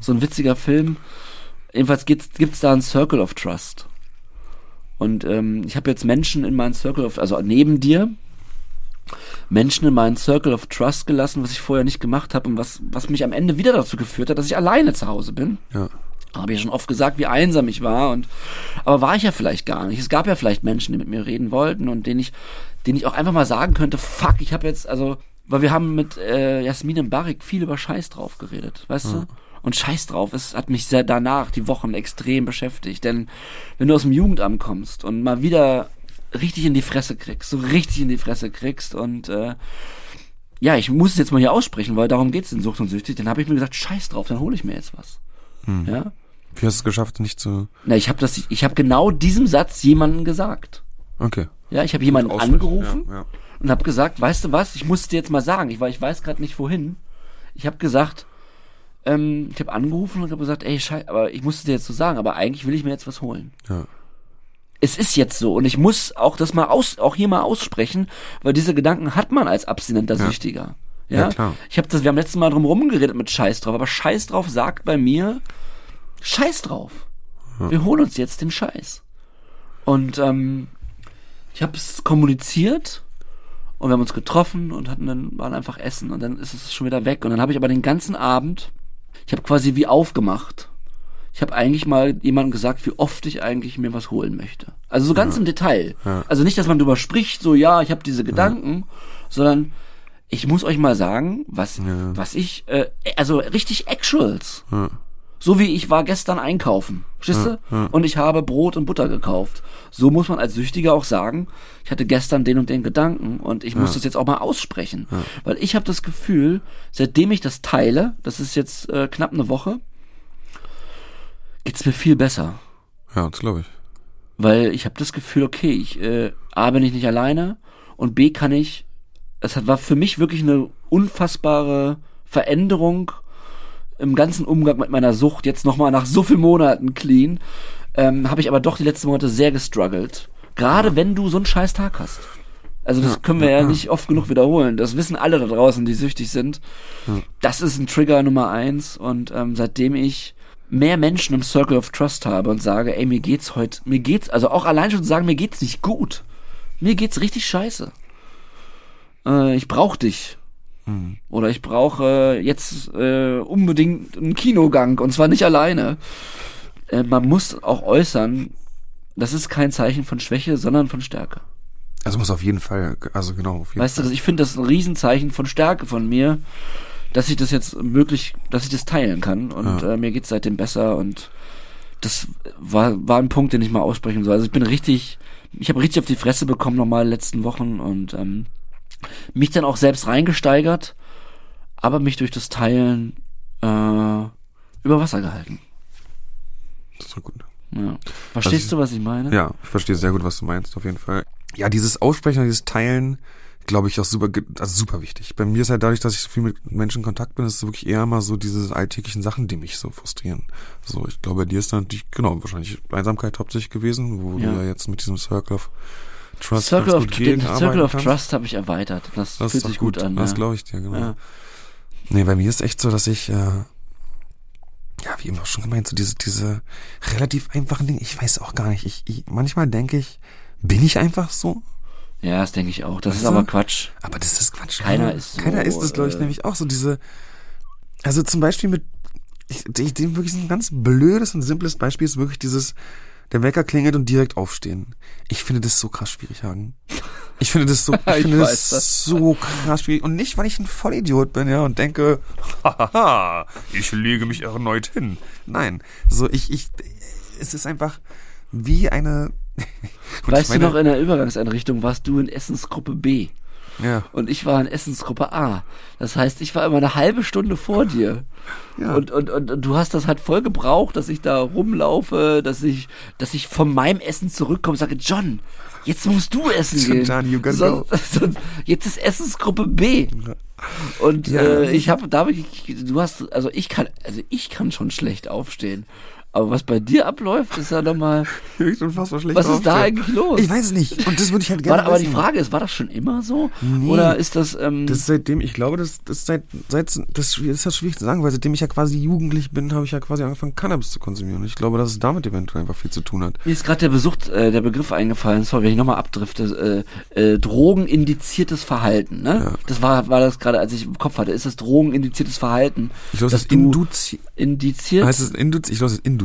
Speaker 3: So ein witziger Film. Jedenfalls gibt's, gibt's da einen Circle of Trust. Und ähm, ich habe jetzt Menschen in meinen Circle of, also neben dir, Menschen in meinen Circle of Trust gelassen, was ich vorher nicht gemacht habe und was, was mich am Ende wieder dazu geführt hat, dass ich alleine zu Hause bin.
Speaker 2: Ja.
Speaker 3: Habe ich ja schon oft gesagt, wie einsam ich war und aber war ich ja vielleicht gar nicht. Es gab ja vielleicht Menschen, die mit mir reden wollten und denen ich, denen ich auch einfach mal sagen könnte, fuck, ich habe jetzt, also, weil wir haben mit äh, Jasmin und Barik viel über Scheiß drauf geredet, weißt du? Und Scheiß drauf, es hat mich sehr danach die Wochen extrem beschäftigt. Denn wenn du aus dem Jugendamt kommst und mal wieder richtig in die Fresse kriegst, so richtig in die Fresse kriegst und äh, ja, ich muss es jetzt mal hier aussprechen, weil darum geht's in Sucht und Süchtig, dann habe ich mir gesagt, scheiß drauf, dann hole ich mir jetzt was. Ja?
Speaker 2: Wie hast du es geschafft, nicht zu.
Speaker 3: Na, ich habe das, ich habe genau diesem Satz jemanden gesagt.
Speaker 2: Okay.
Speaker 3: Ja, ich habe jemanden angerufen
Speaker 2: Ja, ja.
Speaker 3: und habe gesagt, weißt du was, ich muss dir jetzt mal sagen, ich, weil ich weiß gerade nicht wohin. Ich habe gesagt, ähm, ich habe angerufen und habe gesagt, ey, scheiße, aber ich muss es dir jetzt so sagen, aber eigentlich will ich mir jetzt was holen.
Speaker 2: Ja.
Speaker 3: Es ist jetzt so und ich muss auch das mal aus, auch hier mal aussprechen, weil diese Gedanken hat man als abstinenter Süchtiger. Ja,
Speaker 2: Ja, klar.
Speaker 3: Ich habe das, wir haben letztes Mal drum rumgeredet mit Scheiß drauf, aber Scheiß drauf sagt bei mir Scheiß drauf. Wir holen uns jetzt den Scheiß. Und ähm, ich habe es kommuniziert und wir haben uns getroffen und hatten dann waren einfach essen und dann ist es schon wieder weg und dann habe ich aber den ganzen Abend ich habe quasi wie aufgemacht. Ich habe eigentlich mal jemandem gesagt, wie oft ich eigentlich mir was holen möchte. Also so ganz im Detail.
Speaker 2: Ja.
Speaker 3: Also nicht, dass man drüber spricht, so ja, ich habe diese Gedanken, sondern ich muss euch mal sagen, was
Speaker 2: Ja.
Speaker 3: was ich äh, also richtig Actuals.
Speaker 2: Ja.
Speaker 3: So wie ich war gestern einkaufen. Du? Und ich habe Brot und Butter gekauft. So muss man als Süchtiger auch sagen, ich hatte gestern den und den Gedanken und ich muss das jetzt auch mal aussprechen. Weil ich habe das Gefühl, seitdem ich das teile, das ist jetzt äh, knapp eine Woche, geht's mir viel besser.
Speaker 2: Ja, das glaube ich.
Speaker 3: Weil ich habe das Gefühl, okay, ich äh, A bin ich nicht alleine und B kann ich, es war für mich wirklich eine unfassbare Veränderung im ganzen Umgang mit meiner Sucht. Jetzt nochmal nach so vielen Monaten clean, ähm, habe ich aber doch die letzten Monate sehr gestruggelt. Gerade wenn du so einen scheiß Tag hast. Also das können wir ja nicht oft genug wiederholen. Das wissen alle da draußen, die süchtig sind. Das ist ein Trigger Nummer eins. Und ähm, seitdem ich mehr Menschen im Circle of Trust habe und sage, ey, mir geht's heute, mir geht's, also auch allein schon zu sagen, mir geht's nicht gut. Mir geht's richtig scheiße. Äh, ich brauch dich. Oder ich brauche jetzt äh, unbedingt einen Kinogang und zwar nicht alleine. Äh, man muss auch äußern, das ist kein Zeichen von Schwäche, sondern von Stärke.
Speaker 2: Also muss auf jeden Fall, also genau, auf jeden
Speaker 3: Weißt du,
Speaker 2: Fall.
Speaker 3: das- ich finde das ein Riesenzeichen von Stärke von mir, dass ich das jetzt möglich, dass ich das teilen kann und
Speaker 2: Ja.
Speaker 3: äh, mir geht's seitdem besser und das war war ein Punkt, den ich mal aussprechen soll. Also ich bin richtig, ich habe richtig auf die Fresse bekommen nochmal in den letzten Wochen und ähm, mich dann auch selbst reingesteigert, aber mich durch das Teilen äh, über Wasser gehalten.
Speaker 2: Das ist doch gut.
Speaker 3: Ja. Verstehst
Speaker 2: Also-
Speaker 3: du, was ich meine?
Speaker 2: Ja, ich verstehe sehr gut, was du meinst, auf jeden Fall. Ja, dieses Aussprechen, dieses Teilen, glaube ich, auch super, also super wichtig. Bei mir ist halt dadurch, dass ich so viel mit Menschen in Kontakt bin, ist es wirklich eher mal so diese alltäglichen Sachen, die mich so frustrieren. So, ich glaube, bei dir ist dann natürlich, genau, wahrscheinlich Einsamkeit hauptsächlich gewesen, wo
Speaker 3: Ja.
Speaker 2: du ja jetzt mit diesem Circle of Trust
Speaker 3: Circle of,
Speaker 2: gut
Speaker 3: den Circle of
Speaker 2: kannst.
Speaker 3: Trust habe ich erweitert. Das,
Speaker 2: Das
Speaker 3: fühlt
Speaker 2: ist
Speaker 3: sich
Speaker 2: doch
Speaker 3: gut, an.
Speaker 2: Das
Speaker 3: ja.
Speaker 2: glaube ich dir, genau.
Speaker 3: Ja.
Speaker 2: Nee, bei mir ist echt so, dass ich, äh, ja, wie eben auch schon gemeint, so diese, diese relativ einfachen Dinge, ich weiß auch gar nicht, ich, ich manchmal denke ich, bin ich einfach so?
Speaker 3: Ja, das denke ich auch. Das
Speaker 2: Weißt
Speaker 3: ist
Speaker 2: du?
Speaker 3: aber Quatsch.
Speaker 2: Aber das ist Quatsch.
Speaker 3: Keiner
Speaker 2: oder?
Speaker 3: ist so,
Speaker 2: Keiner ist es, glaube ich,
Speaker 3: äh,
Speaker 2: nämlich auch so diese, also zum Beispiel mit, ich, ich dem wirklich ein ganz blödes und simples Beispiel ist wirklich dieses, der Wecker klingelt und direkt aufstehen. Ich finde das so krass schwierig, Hagen. Ich finde das so, ich,
Speaker 3: Ich
Speaker 2: finde
Speaker 3: weiß
Speaker 2: das,
Speaker 3: das.
Speaker 2: so krass schwierig. Und nicht, weil ich ein Vollidiot bin, ja, und denke, haha, ich lege mich erneut hin. Nein, so ich, ich, es ist einfach wie eine,
Speaker 3: Weißt
Speaker 2: ich
Speaker 3: du
Speaker 2: meine-
Speaker 3: noch, in der Übergangseinrichtung warst du in Essensgruppe B
Speaker 2: ja,
Speaker 3: und ich war in Essensgruppe A. Das heißt, ich war immer eine halbe Stunde vor dir.
Speaker 2: Ja.
Speaker 3: Und, und, und, und du hast das halt voll gebraucht, dass ich da rumlaufe, dass ich, dass ich von meinem Essen zurückkomme und sage, John, jetzt musst du essen
Speaker 2: John,
Speaker 3: gehen.
Speaker 2: John, you gotta
Speaker 3: Sonst- sonst- jetzt ist Essensgruppe B. Und
Speaker 2: Ja.
Speaker 3: äh, ich habe, da hab ich, du hast, also ich kann, also ich kann schon schlecht aufstehen. Aber was bei dir abläuft, ist ja nochmal.
Speaker 2: Fast schlecht
Speaker 3: Was ist da eigentlich los?
Speaker 2: Ich weiß es nicht. Und das würde ich halt
Speaker 3: War,
Speaker 2: gerne
Speaker 3: aber die
Speaker 2: wissen.
Speaker 3: Frage ist, war das schon immer so?
Speaker 2: Nee.
Speaker 3: Oder ist das, ähm,
Speaker 2: Das ist seitdem, ich glaube, das, das ist seit, seit, das ist ja schwierig zu sagen, weil seitdem ich ja quasi jugendlich bin, habe ich ja quasi angefangen, Cannabis zu konsumieren. Und ich glaube, dass es damit eventuell einfach viel zu tun hat.
Speaker 3: mir ist gerade der Besucht, äh, der Begriff eingefallen, sorry, wenn ich nochmal abdrifte, äh, äh, drogenindiziertes Verhalten, ne?
Speaker 2: Ja.
Speaker 3: Das war, war das gerade, als ich im Kopf hatte, ist das drogenindiziertes Verhalten?
Speaker 2: Ich glaube,
Speaker 3: dass
Speaker 2: es ist
Speaker 3: du
Speaker 2: induzi
Speaker 3: indiziert?
Speaker 2: heißt es induzi ich glaube, es ist induziert.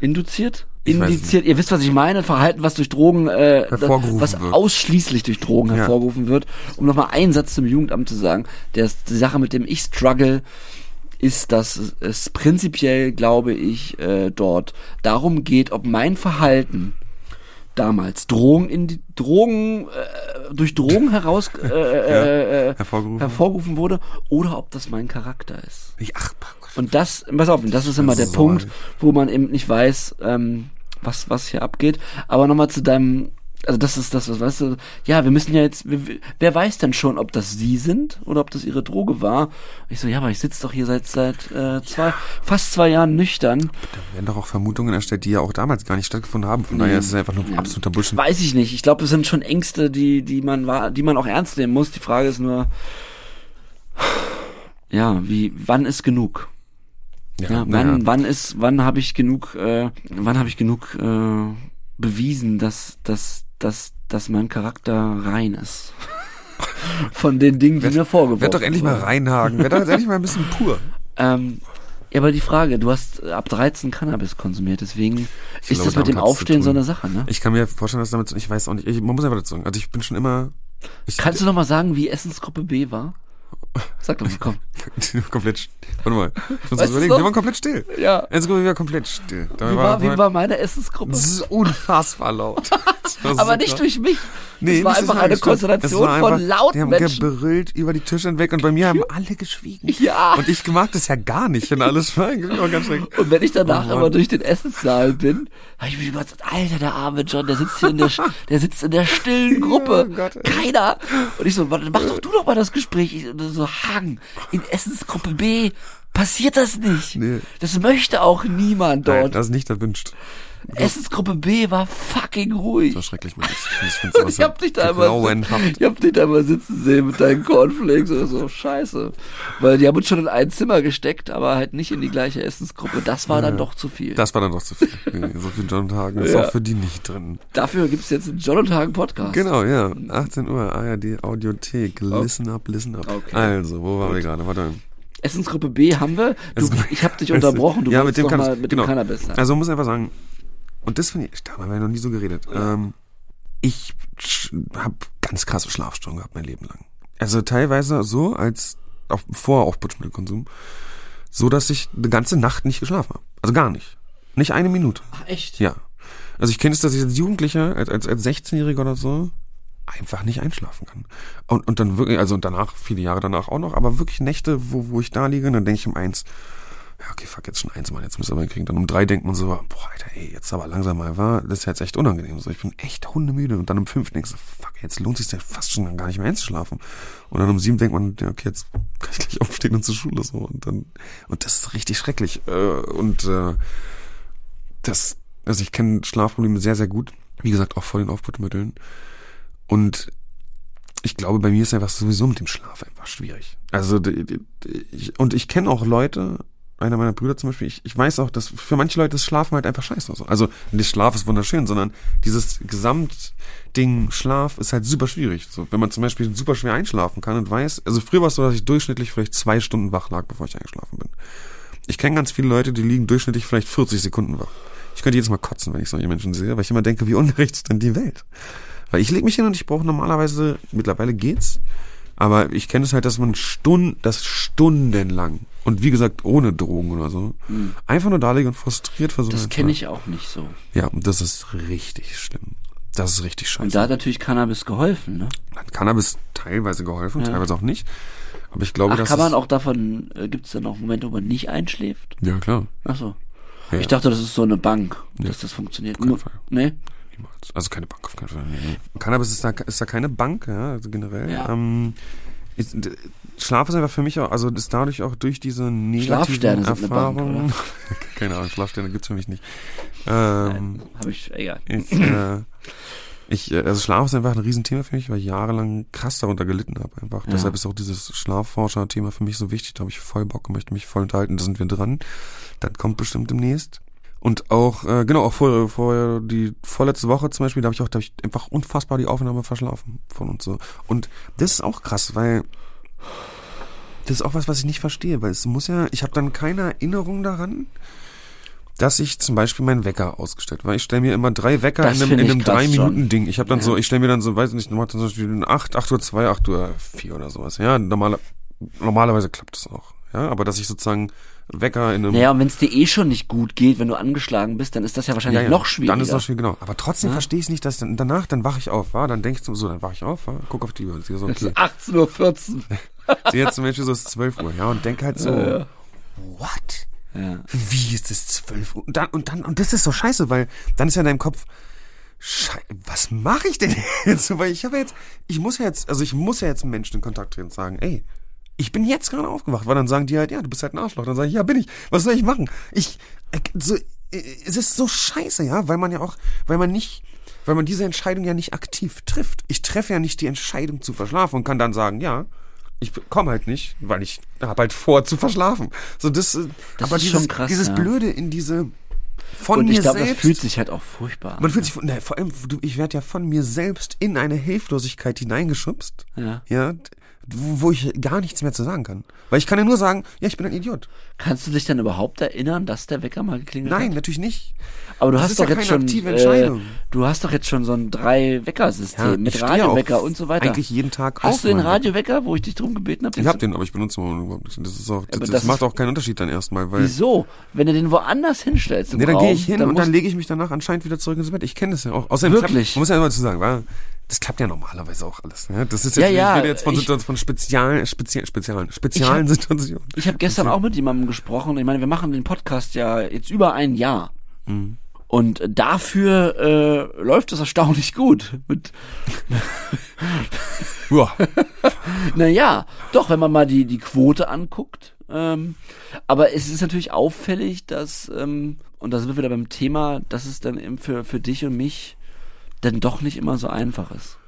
Speaker 3: Induziert?
Speaker 2: Ich weiß
Speaker 3: Indiziert, ihr wisst, was ich meine, Verhalten, was durch Drogen, äh,
Speaker 2: Hervorgerufen
Speaker 3: was
Speaker 2: wird.
Speaker 3: ausschließlich durch Drogen
Speaker 2: Ja.
Speaker 3: hervorgerufen wird. Um nochmal einen Satz zum Jugendamt zu sagen, der die Sache, mit dem ich struggle, ist, dass es prinzipiell, glaube ich, äh, dort darum geht, ob mein Verhalten damals Drogen in die Drogen äh, durch Drogen heraus äh, äh, äh,
Speaker 2: Hervorgerufen.
Speaker 3: hervorgerufen wurde oder ob das mein Charakter ist.
Speaker 2: Ich, ach.
Speaker 3: Und das, pass auf, das ist immer der Punkt, wo man eben nicht weiß, ähm, was, was hier abgeht. Aber nochmal zu deinem, also das ist das, was weißt du, ja, wir müssen ja jetzt, wer weiß denn schon, ob das sie sind oder ob das ihre Droge war? Ich so, ja, aber ich sitze doch hier seit seit äh, zwei, fast zwei Jahren nüchtern.
Speaker 2: Da werden doch auch Vermutungen erstellt, die ja auch damals gar nicht stattgefunden haben. Von daher ist es einfach nur absoluter Bullshit.
Speaker 3: Weiß ich nicht. Ich glaube, es sind schon Ängste, die, die man war, die man auch ernst nehmen muss. Die Frage ist nur, ja, wie, wann ist genug? Ja, wann,
Speaker 2: naja.
Speaker 3: wann ist, wann habe ich genug, äh, wann habe ich genug äh, bewiesen, dass, dass, dass, dass mein Charakter rein ist? Von den Dingen, die mir vorgeworfen
Speaker 2: Werd doch endlich mal
Speaker 3: wurden.
Speaker 2: reinhagen. Werd doch jetzt endlich mal ein bisschen pur.
Speaker 3: Ähm, ja, aber die Frage, du hast ab 13 Cannabis konsumiert, deswegen ist
Speaker 2: glaube,
Speaker 3: das mit dem Aufstehen so eine Sache, ne?
Speaker 2: Ich kann mir vorstellen, dass damit, ich weiß auch nicht, ich, man muss einfach dazu sagen, also ich bin schon immer, ich,
Speaker 3: Kannst du noch mal sagen, wie Essensgruppe B war? Sag doch mal, komm.
Speaker 2: komplett, warte mal, ich muss
Speaker 3: Weißt
Speaker 2: das überlegen, wir waren komplett still.
Speaker 3: Ja.
Speaker 2: Jetzt wir wieder komplett still. Da
Speaker 3: Wie war, wie war meine Essensgruppe?
Speaker 2: das ist unfassbar laut. Das
Speaker 3: Aber
Speaker 2: so
Speaker 3: nicht durch mich.
Speaker 2: Nee,
Speaker 3: es war einfach eine
Speaker 2: mich. War
Speaker 3: von lauten
Speaker 2: Die haben
Speaker 3: Menschen.
Speaker 2: gebrüllt über die Tische hinweg und bei mir haben alle geschwiegen.
Speaker 3: Ja.
Speaker 2: Und ich mag das ja gar nicht, wenn alles schweigen. Das.
Speaker 3: Und wenn ich danach
Speaker 2: Oh
Speaker 3: immer durch den Essenssaal bin, habe ich mir immer gesagt, Alter, der arme John, der sitzt hier in der, der sitzt in der stillen Gruppe.
Speaker 2: Oh Gott.
Speaker 3: Keiner. Und ich so, warte, mach doch du doch mal das Gespräch. Ich so, Hagen, in Essensgruppe B passiert das nicht.
Speaker 2: Nee.
Speaker 3: Das möchte auch niemand
Speaker 2: Nein,
Speaker 3: dort.
Speaker 2: das ist nicht erwünscht.
Speaker 3: Essensgruppe B war fucking ruhig.
Speaker 2: Das war schrecklich mit Ich,
Speaker 3: ich hab dich da immer, ich hab dich da immer sitzen sehen mit deinen Cornflakes oder so, scheiße. Weil die haben uns schon in ein Zimmer gesteckt, aber halt nicht in die gleiche Essensgruppe. Das war dann doch zu viel.
Speaker 2: Das war dann doch zu viel. Nee, so viel John und Hagen ist
Speaker 3: Ja.
Speaker 2: auch für die nicht drin.
Speaker 3: Dafür gibt's jetzt einen John und Hagen Podcast.
Speaker 2: Genau, ja. 18 Uhr, ARD Audiothek. Listen up, listen up.
Speaker 3: Okay.
Speaker 2: Also, wo waren wir gerade? Warte.
Speaker 3: Essensgruppe B haben wir. Du, ich habe dich unterbrochen. Du
Speaker 2: ja, mit dem Cannabis.
Speaker 3: mal mit
Speaker 2: genau.
Speaker 3: dem Cannabis sein.
Speaker 2: Also muss ich einfach sagen, und das finde ich, da haben wir noch nie so geredet. Ähm, ich habe ganz krasse Schlafstörungen gehabt mein Leben lang. Also teilweise so als auch vor Aufputschmittelkonsum, so dass ich eine ganze Nacht nicht geschlafen habe. Also gar nicht. Nicht eine Minute.
Speaker 3: Ach, echt?
Speaker 2: Ja. Also ich kenne es, dass ich als Jugendlicher, als, als, als 16-Jähriger oder so, einfach nicht einschlafen kann. Und, und dann wirklich, also und danach, viele Jahre danach auch noch, aber wirklich Nächte, wo, wo ich da liege, und dann denke ich um eins, ja, okay, fuck, jetzt schon eins, Mann, jetzt müssen wir hinkriegen. Dann um drei denkt man so, boah, Alter, ey, jetzt aber langsam mal war, das ist jetzt echt unangenehm. So, ich bin echt hundemüde. Und dann um fünf denkst du, fuck, jetzt lohnt sich ja fast schon gar nicht mehr einzuschlafen. Und dann um sieben denkt man, ja, okay, jetzt kann ich gleich aufstehen und zur Schule so. Und dann, und das ist richtig schrecklich. Äh, und äh, das, also ich kenne Schlafprobleme sehr, sehr gut. Wie gesagt, auch vor den Aufputmitteln. Und ich glaube, bei mir ist einfach sowieso mit dem Schlaf einfach schwierig. Also, ich, und ich kenne auch Leute, einer meiner Brüder zum Beispiel, ich, ich weiß auch, dass für manche Leute das Schlafen halt einfach scheiße ist. Also, nicht Schlaf ist wunderschön, sondern dieses Gesamtding Schlaf ist halt super schwierig. So, wenn man zum Beispiel super schwer einschlafen kann und weiß, also früher war es so, dass ich durchschnittlich vielleicht zwei Stunden wach lag, bevor ich eingeschlafen bin. Ich kenne ganz viele Leute, die liegen durchschnittlich vielleicht 40 Sekunden wach. Ich könnte jedes Mal kotzen, wenn ich solche Menschen sehe, weil ich immer denke, wie ungerecht ist denn die Welt? Weil ich lege mich hin und ich brauche normalerweise, mittlerweile geht's, aber ich kenne es halt, dass man Stunden, das stundenlang und wie gesagt ohne Drogen oder so, einfach nur da liege und frustriert versuche.
Speaker 3: Hm. Das kenne ich auch nicht so.
Speaker 2: Ja, und das ist richtig schlimm. Das ist richtig scheiße.
Speaker 3: Und da hat natürlich Cannabis geholfen, ne?
Speaker 2: hat Cannabis teilweise geholfen,
Speaker 3: Ja.
Speaker 2: teilweise auch nicht. Aber ich glaube,
Speaker 3: Ach,
Speaker 2: dass
Speaker 3: kann man auch davon, äh, gibt es dann auch Momente, wo man nicht einschläft?
Speaker 2: Ja, klar.
Speaker 3: Ach so.
Speaker 2: Ja.
Speaker 3: Ich dachte, das ist so eine Bank, dass das funktioniert.
Speaker 2: keinen
Speaker 3: Nur-
Speaker 2: Fall.
Speaker 3: Nee?
Speaker 2: Niemals. Also keine Bank auf keinen Fall. Nee, nee. Cannabis ist da, ist da keine Bank, ja, also generell.
Speaker 3: Ja.
Speaker 2: Ähm, ist, Schlaf ist einfach für mich auch, also ist dadurch auch durch diese negativen Erfahrungen. Keine Ahnung, Schlafsterne gibt's für mich nicht. Ähm,
Speaker 3: Habe ich, egal.
Speaker 2: ich, äh, ich, äh, also Schlaf ist einfach ein Riesenthema für mich, weil ich jahrelang krass darunter gelitten habe einfach.
Speaker 3: Ja.
Speaker 2: Deshalb ist auch dieses Schlafforscher-Thema für mich so wichtig. Da habe ich voll Bock und möchte mich voll unterhalten. Da sind wir dran. Das kommt bestimmt demnächst. Und auch, äh, genau, auch vor, vor die vorletzte Woche zum Beispiel, da habe ich auch, da habe ich einfach unfassbar die Aufnahme verschlafen von uns so. Und das ist auch krass, weil das ist auch was, was ich nicht verstehe, weil es muss ja, ich habe dann keine Erinnerung daran, dass ich zum Beispiel meinen Wecker ausgestellt, weil ich stelle mir immer drei Wecker
Speaker 3: Das
Speaker 2: in einem, in
Speaker 3: ich
Speaker 2: einem drei Minuten. Ding. Ich habe dann
Speaker 3: Ja.
Speaker 2: so, ich stelle mir dann so, weiß nicht, nochmal zum Beispiel 8, 8 Uhr 2, 8 Uhr 4 oder sowas. Ja, normaler, normalerweise klappt das auch. Ja, aber dass ich sozusagen Wecker in einem
Speaker 3: Naja, und wenn es dir eh schon nicht gut geht, wenn du angeschlagen bist, dann ist das ja wahrscheinlich
Speaker 2: ja, ja,
Speaker 3: noch schwieriger.
Speaker 2: Dann ist es noch schwierig, genau. Aber trotzdem verstehe ich nicht, dass dann danach, dann wache ich auf, war, dann denke ich so, dann wache ich auf, war, guck auf die Uhr, sehe so, okay.
Speaker 3: 18.14 Uhr.
Speaker 2: sehe jetzt zum Beispiel so, es ist 12 Uhr, ja, und denke halt so,
Speaker 3: Ja, ja.
Speaker 2: what?
Speaker 3: Ja.
Speaker 2: Wie ist es 12 Uhr? Und dann, und dann, und das ist so scheiße, weil dann ist ja in deinem Kopf, Schei was mache ich denn jetzt? Weil ich habe jetzt, ich muss ja jetzt, also ich muss ja jetzt Menschen in Kontakt treten und sagen, ey, ich bin jetzt gerade aufgewacht, weil dann sagen die halt, ja, du bist halt ein Arschloch. Dann sage ich, ja, bin ich. Was soll ich machen? Ich, äh, so, äh, es ist so scheiße, ja, weil man ja auch, weil man nicht, weil man diese Entscheidung ja nicht aktiv trifft. Ich treffe ja nicht die Entscheidung zu verschlafen und kann dann sagen, ja, ich komme halt nicht, weil ich habe halt vor zu verschlafen. So das, äh,
Speaker 3: Das
Speaker 2: aber
Speaker 3: ist
Speaker 2: dieses,
Speaker 3: schon krass,
Speaker 2: dieses
Speaker 3: ja.
Speaker 2: Blöde in diese von
Speaker 3: Und
Speaker 2: mir
Speaker 3: ich glaube, das fühlt sich halt auch furchtbar an.
Speaker 2: man fühlt sich ne, vor allem, ich werde ja von mir selbst in eine Hilflosigkeit hineingeschubst.
Speaker 3: Ja.
Speaker 2: Ja, wo ich gar nichts mehr zu sagen kann. Weil ich kann ja nur sagen, ja, ich bin ein Idiot.
Speaker 3: Kannst du dich dann überhaupt erinnern, dass der Wecker mal geklingelt
Speaker 2: Nein,
Speaker 3: hat?
Speaker 2: natürlich nicht.
Speaker 3: Aber du
Speaker 2: das
Speaker 3: hast doch
Speaker 2: ja
Speaker 3: jetzt
Speaker 2: keine
Speaker 3: schon, äh, du hast doch jetzt schon so ein drei-Wecker-System mit
Speaker 2: stehe
Speaker 3: Radiowecker
Speaker 2: auch
Speaker 3: und so weiter.
Speaker 2: Eigentlich jeden Tag
Speaker 3: hast du den Radiowecker, wo ich dich drum gebeten habe?
Speaker 2: Ich hab den, aber ich benutze ihn überhaupt nicht. Das ist auch, das, das,
Speaker 3: das
Speaker 2: macht auch keinen Unterschied dann erstmal, weil.
Speaker 3: Wieso? Wenn du den woanders hinstellst im
Speaker 2: Nee, dann gehe ich hin und
Speaker 3: musst-
Speaker 2: dann lege ich mich danach anscheinend wieder zurück ins Bett. Ich kenne das ja auch. Außerdem
Speaker 3: Wirklich?
Speaker 2: Klappt, man muss ja immer zu sagen, wa? Das klappt ja normalerweise auch alles. Ne? Das ist jetzt,
Speaker 3: Ja, ja,
Speaker 2: ich rede jetzt von,
Speaker 3: ich-
Speaker 2: Situation- von spezialen, speziellen, spezialen, spezialen Situationen.
Speaker 3: Ich habe gestern auch mit jemandem gesprochen. Ich meine, wir machen den Podcast ja jetzt über ein Jahr.
Speaker 2: Mhm.
Speaker 3: Und dafür äh, läuft es erstaunlich gut. Mit,
Speaker 2: Ja.
Speaker 3: naja, doch, wenn man mal die, die Quote anguckt, Ähm, aber es ist natürlich auffällig, dass, ähm, und da sind wir wieder beim Thema, dass es dann eben für, für dich und mich dann doch nicht immer so einfach ist.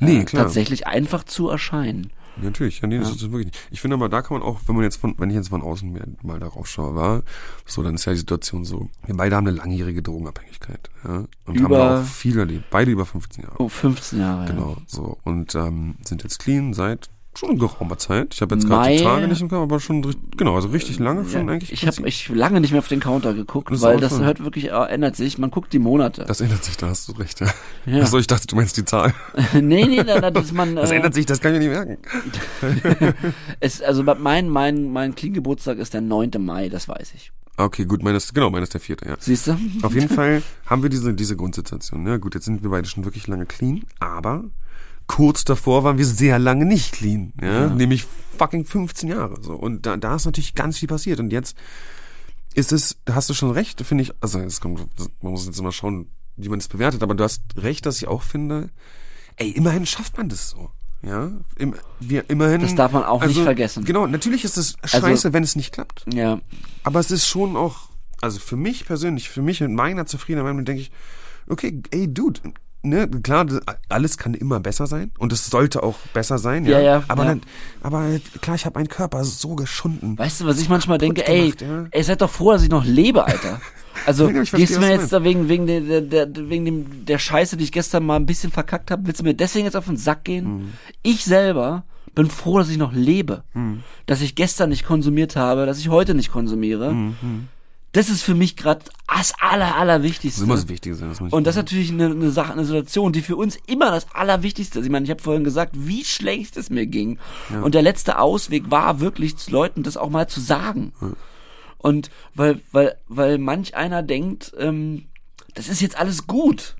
Speaker 2: Nee,
Speaker 3: äh,
Speaker 2: klar.
Speaker 3: Tatsächlich einfach zu erscheinen.
Speaker 2: Natürlich, ja, nee, das ist es wirklich nicht. Ich finde aber, da kann man auch, wenn man jetzt von, wenn ich jetzt von außen mal darauf schaue, war, so, dann ist ja die Situation so, wir beide haben eine langjährige Drogenabhängigkeit, ja, und haben
Speaker 3: Über-
Speaker 2: da auch viel erlebt, beide über 15 Jahre.
Speaker 3: Oh, 15 Jahre.
Speaker 2: Genau, so, und, ähm, sind jetzt clean seit schon eine geraumer Zeit. Ich habe jetzt gerade die Tage nicht im Kopf, aber schon, genau, also richtig lange
Speaker 3: Ja.
Speaker 2: schon eigentlich. im
Speaker 3: Ich habe ich lange nicht mehr auf den Counter geguckt,
Speaker 2: Das
Speaker 3: weil das hört wirklich, äh, ändert sich. Man guckt die Monate.
Speaker 2: das ändert sich, da hast du recht, ja.
Speaker 3: Ja.
Speaker 2: Achso, ich dachte, du meinst die Zahl.
Speaker 3: nee, nee, da, da, das man.
Speaker 2: Das
Speaker 3: äh,
Speaker 2: ändert sich, das kann ich nicht merken.
Speaker 3: Es, also mein, mein, mein Clean-Geburtstag ist der 9. Mai, das weiß ich.
Speaker 2: Okay, gut, meines, genau, meines der vierte, ja.
Speaker 3: Siehst du?
Speaker 2: Auf jeden Fall haben wir diese, diese Grundsituation. Ne? Gut, jetzt sind wir beide schon wirklich lange clean, aber kurz davor waren wir sehr lange nicht clean. Ja? Nämlich fucking 15 Jahre. So. Und da, da ist natürlich ganz viel passiert. Und jetzt ist es, da hast du schon recht, finde ich, also es kommt, man muss jetzt immer schauen, wie man das bewertet, aber du hast recht, dass ich auch finde, ey, immerhin schafft man das so. Ja, Im, wir immerhin.
Speaker 3: Das darf man auch nicht vergessen.
Speaker 2: Genau, natürlich ist es
Speaker 3: Also-
Speaker 2: scheiße, wenn es nicht klappt.
Speaker 3: Ja.
Speaker 2: Aber es ist schon auch, also für mich persönlich, für mich in meiner zufriedenen Meinung denke ich, okay, ey, Dude, ne, klar, alles kann immer besser sein und es sollte auch besser sein, ja.
Speaker 3: Ja, ja,
Speaker 2: aber
Speaker 3: ja.
Speaker 2: Dann, aber klar, ich habe meinen Körper so geschunden.
Speaker 3: Weißt du, was ich manchmal denke? Ey,
Speaker 2: gemacht, ja.
Speaker 3: ey, seid doch froh, dass ich noch lebe, Alter. Also,
Speaker 2: verstehe,
Speaker 3: gehst du mir jetzt da wegen, wegen, der, der, der, wegen dem, der Scheiße, die ich gestern mal ein bisschen verkackt habe, willst du mir deswegen jetzt auf den Sack gehen?
Speaker 2: Mhm.
Speaker 3: Ich selber bin froh, dass ich noch lebe.
Speaker 2: Mhm.
Speaker 3: Dass ich gestern nicht konsumiert habe, dass ich heute nicht konsumiere.
Speaker 2: Mhm.
Speaker 3: Das ist für mich gerade das aller, allerwichtigste.
Speaker 2: Das ist immer das Wichtige. Das muss
Speaker 3: Und das ist natürlich eine, eine Sache, eine Situation, die für uns immer das Allerwichtigste ist. Ich meine, ich habe vorhin gesagt, wie schlecht es mir ging. Und der letzte Ausweg war wirklich, Leuten das auch mal zu sagen. Und weil, weil, weil manch einer denkt, ähm, das ist jetzt alles gut.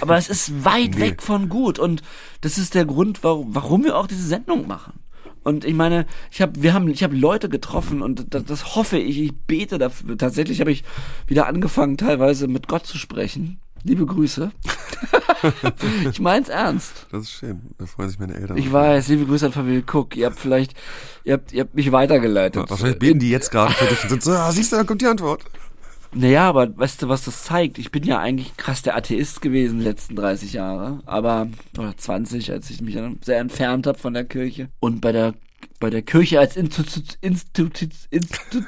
Speaker 3: Aber es ist weit
Speaker 2: Nee.
Speaker 3: weg von gut. Und das ist der Grund, warum, warum wir auch diese Sendung machen. Und ich meine, ich habe, wir haben, ich habe Leute getroffen und das, das hoffe ich, ich bete dafür. Tatsächlich habe ich wieder angefangen, teilweise mit Gott zu sprechen. Liebe Grüße. ich mein's ernst.
Speaker 2: Das ist schön. Da freuen sich meine Eltern.
Speaker 3: Ich weiß, liebe Grüße an Familie Cook. Ihr habt vielleicht, ihr habt, ihr habt mich weitergeleitet.
Speaker 2: Wahrscheinlich beten die jetzt gerade für dich und sind so, ah, siehst du, da kommt die Antwort.
Speaker 3: Naja, aber weißt du, was das zeigt? Ich bin ja eigentlich krass der Atheist gewesen die letzten 30 Jahre, aber oder 20, als ich mich sehr entfernt habe von der Kirche und bei der bei der Kirche als Institut Institut Institut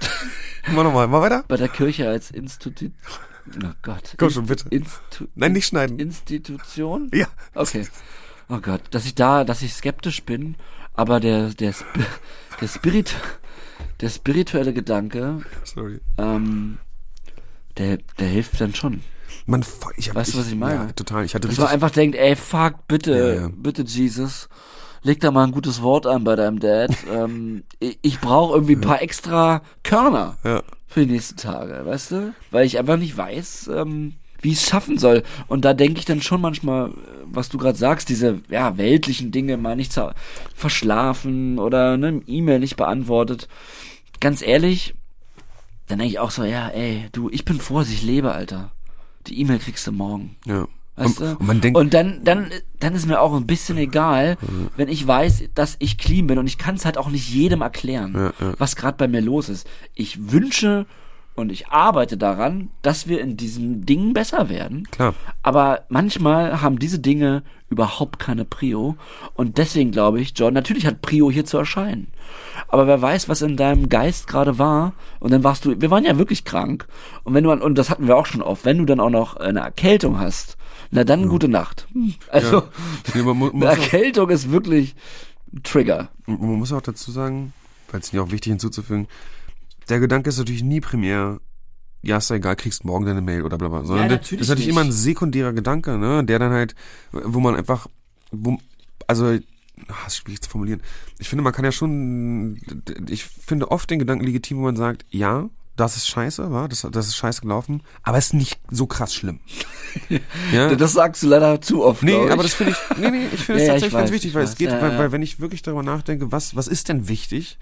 Speaker 2: Mal nochmal, mal weiter.
Speaker 3: bei der Kirche als Institut Oh Gott.
Speaker 2: Komm schon, bitte.
Speaker 3: Institu
Speaker 2: Nein, nicht schneiden.
Speaker 3: Institution?
Speaker 2: Ja.
Speaker 3: Okay. Oh Gott, dass ich da, dass ich skeptisch bin, aber der der Sp der Spirit der spirituelle Gedanke,
Speaker 2: Sorry.
Speaker 3: ähm, der der hilft dann schon.
Speaker 2: Man, ich hab,
Speaker 3: Weißt du, was ich meine?
Speaker 2: Ja, total. Ich hatte
Speaker 3: Dass man einfach denkt, ey, fuck, bitte,
Speaker 2: Ja, ja.
Speaker 3: bitte, Jesus, leg da mal ein gutes Wort an bei deinem Dad. ähm, ich ich brauche irgendwie ein paar extra Körner
Speaker 2: ja.
Speaker 3: für die nächsten Tage, weißt du? Weil ich einfach nicht weiß, ähm, wie ich es schaffen soll. Und da denke ich dann schon manchmal, äh, was du gerade sagst, diese ja, weltlichen Dinge mal nicht verschlafen oder ne, E-Mail nicht beantwortet. Ganz ehrlich, dann denke ich auch so, ja, ey, du, ich bin froh, dass ich lebe, Alter. Die E-Mail kriegst du morgen.
Speaker 2: Ja.
Speaker 3: Weißt
Speaker 2: und,
Speaker 3: du?
Speaker 2: und man denkt,
Speaker 3: und dann, dann, dann ist mir auch ein bisschen egal, wenn ich weiß, dass ich clean bin und ich kann es halt auch nicht jedem erklären,
Speaker 2: Ja, ja.
Speaker 3: was gerade bei mir los ist. Ich wünsche und ich arbeite daran, dass wir in diesem Ding besser werden.
Speaker 2: Klar.
Speaker 3: Aber manchmal haben diese Dinge überhaupt keine Prio. Und deswegen glaube ich, John, natürlich hat Prio hier zu erscheinen. Aber wer weiß, was in deinem Geist gerade war. Und dann warst du, wir waren ja wirklich krank. Und wenn du, und das hatten wir auch schon oft, wenn du dann auch noch eine Erkältung hast, na dann gute Nacht. Hm. Also,
Speaker 2: Nee, mu-
Speaker 3: eine
Speaker 2: muss auch,
Speaker 3: Erkältung ist wirklich ein Trigger.
Speaker 2: man muss auch dazu sagen, weil es mir auch wichtig hinzuzufügen, der Gedanke ist natürlich nie primär, ja, ist ja egal, kriegst morgen deine Mail oder bla bla. Sondern das
Speaker 3: natürlich
Speaker 2: ist natürlich
Speaker 3: nicht.
Speaker 2: immer ein sekundärer Gedanke, ne, der dann halt, wo man einfach, wo, also, ah, ist schwierig zu formulieren. Ich finde, man kann ja schon, ich finde oft den Gedanken legitim, wo man sagt, ja, das ist scheiße, war, das, das ist scheiße gelaufen, aber es ist nicht so krass schlimm. ja?
Speaker 3: Das sagst du leider zu oft.
Speaker 2: Nee, aber das finde ich, nee, nee, ich finde es
Speaker 3: Ja, ja, ich
Speaker 2: tatsächlich ganz
Speaker 3: weiß,
Speaker 2: wichtig,
Speaker 3: ich
Speaker 2: weil
Speaker 3: weiß.
Speaker 2: es geht,
Speaker 3: Ja,
Speaker 2: weil,
Speaker 3: ja.
Speaker 2: weil wenn ich wirklich darüber nachdenke, was, was ist denn wichtig,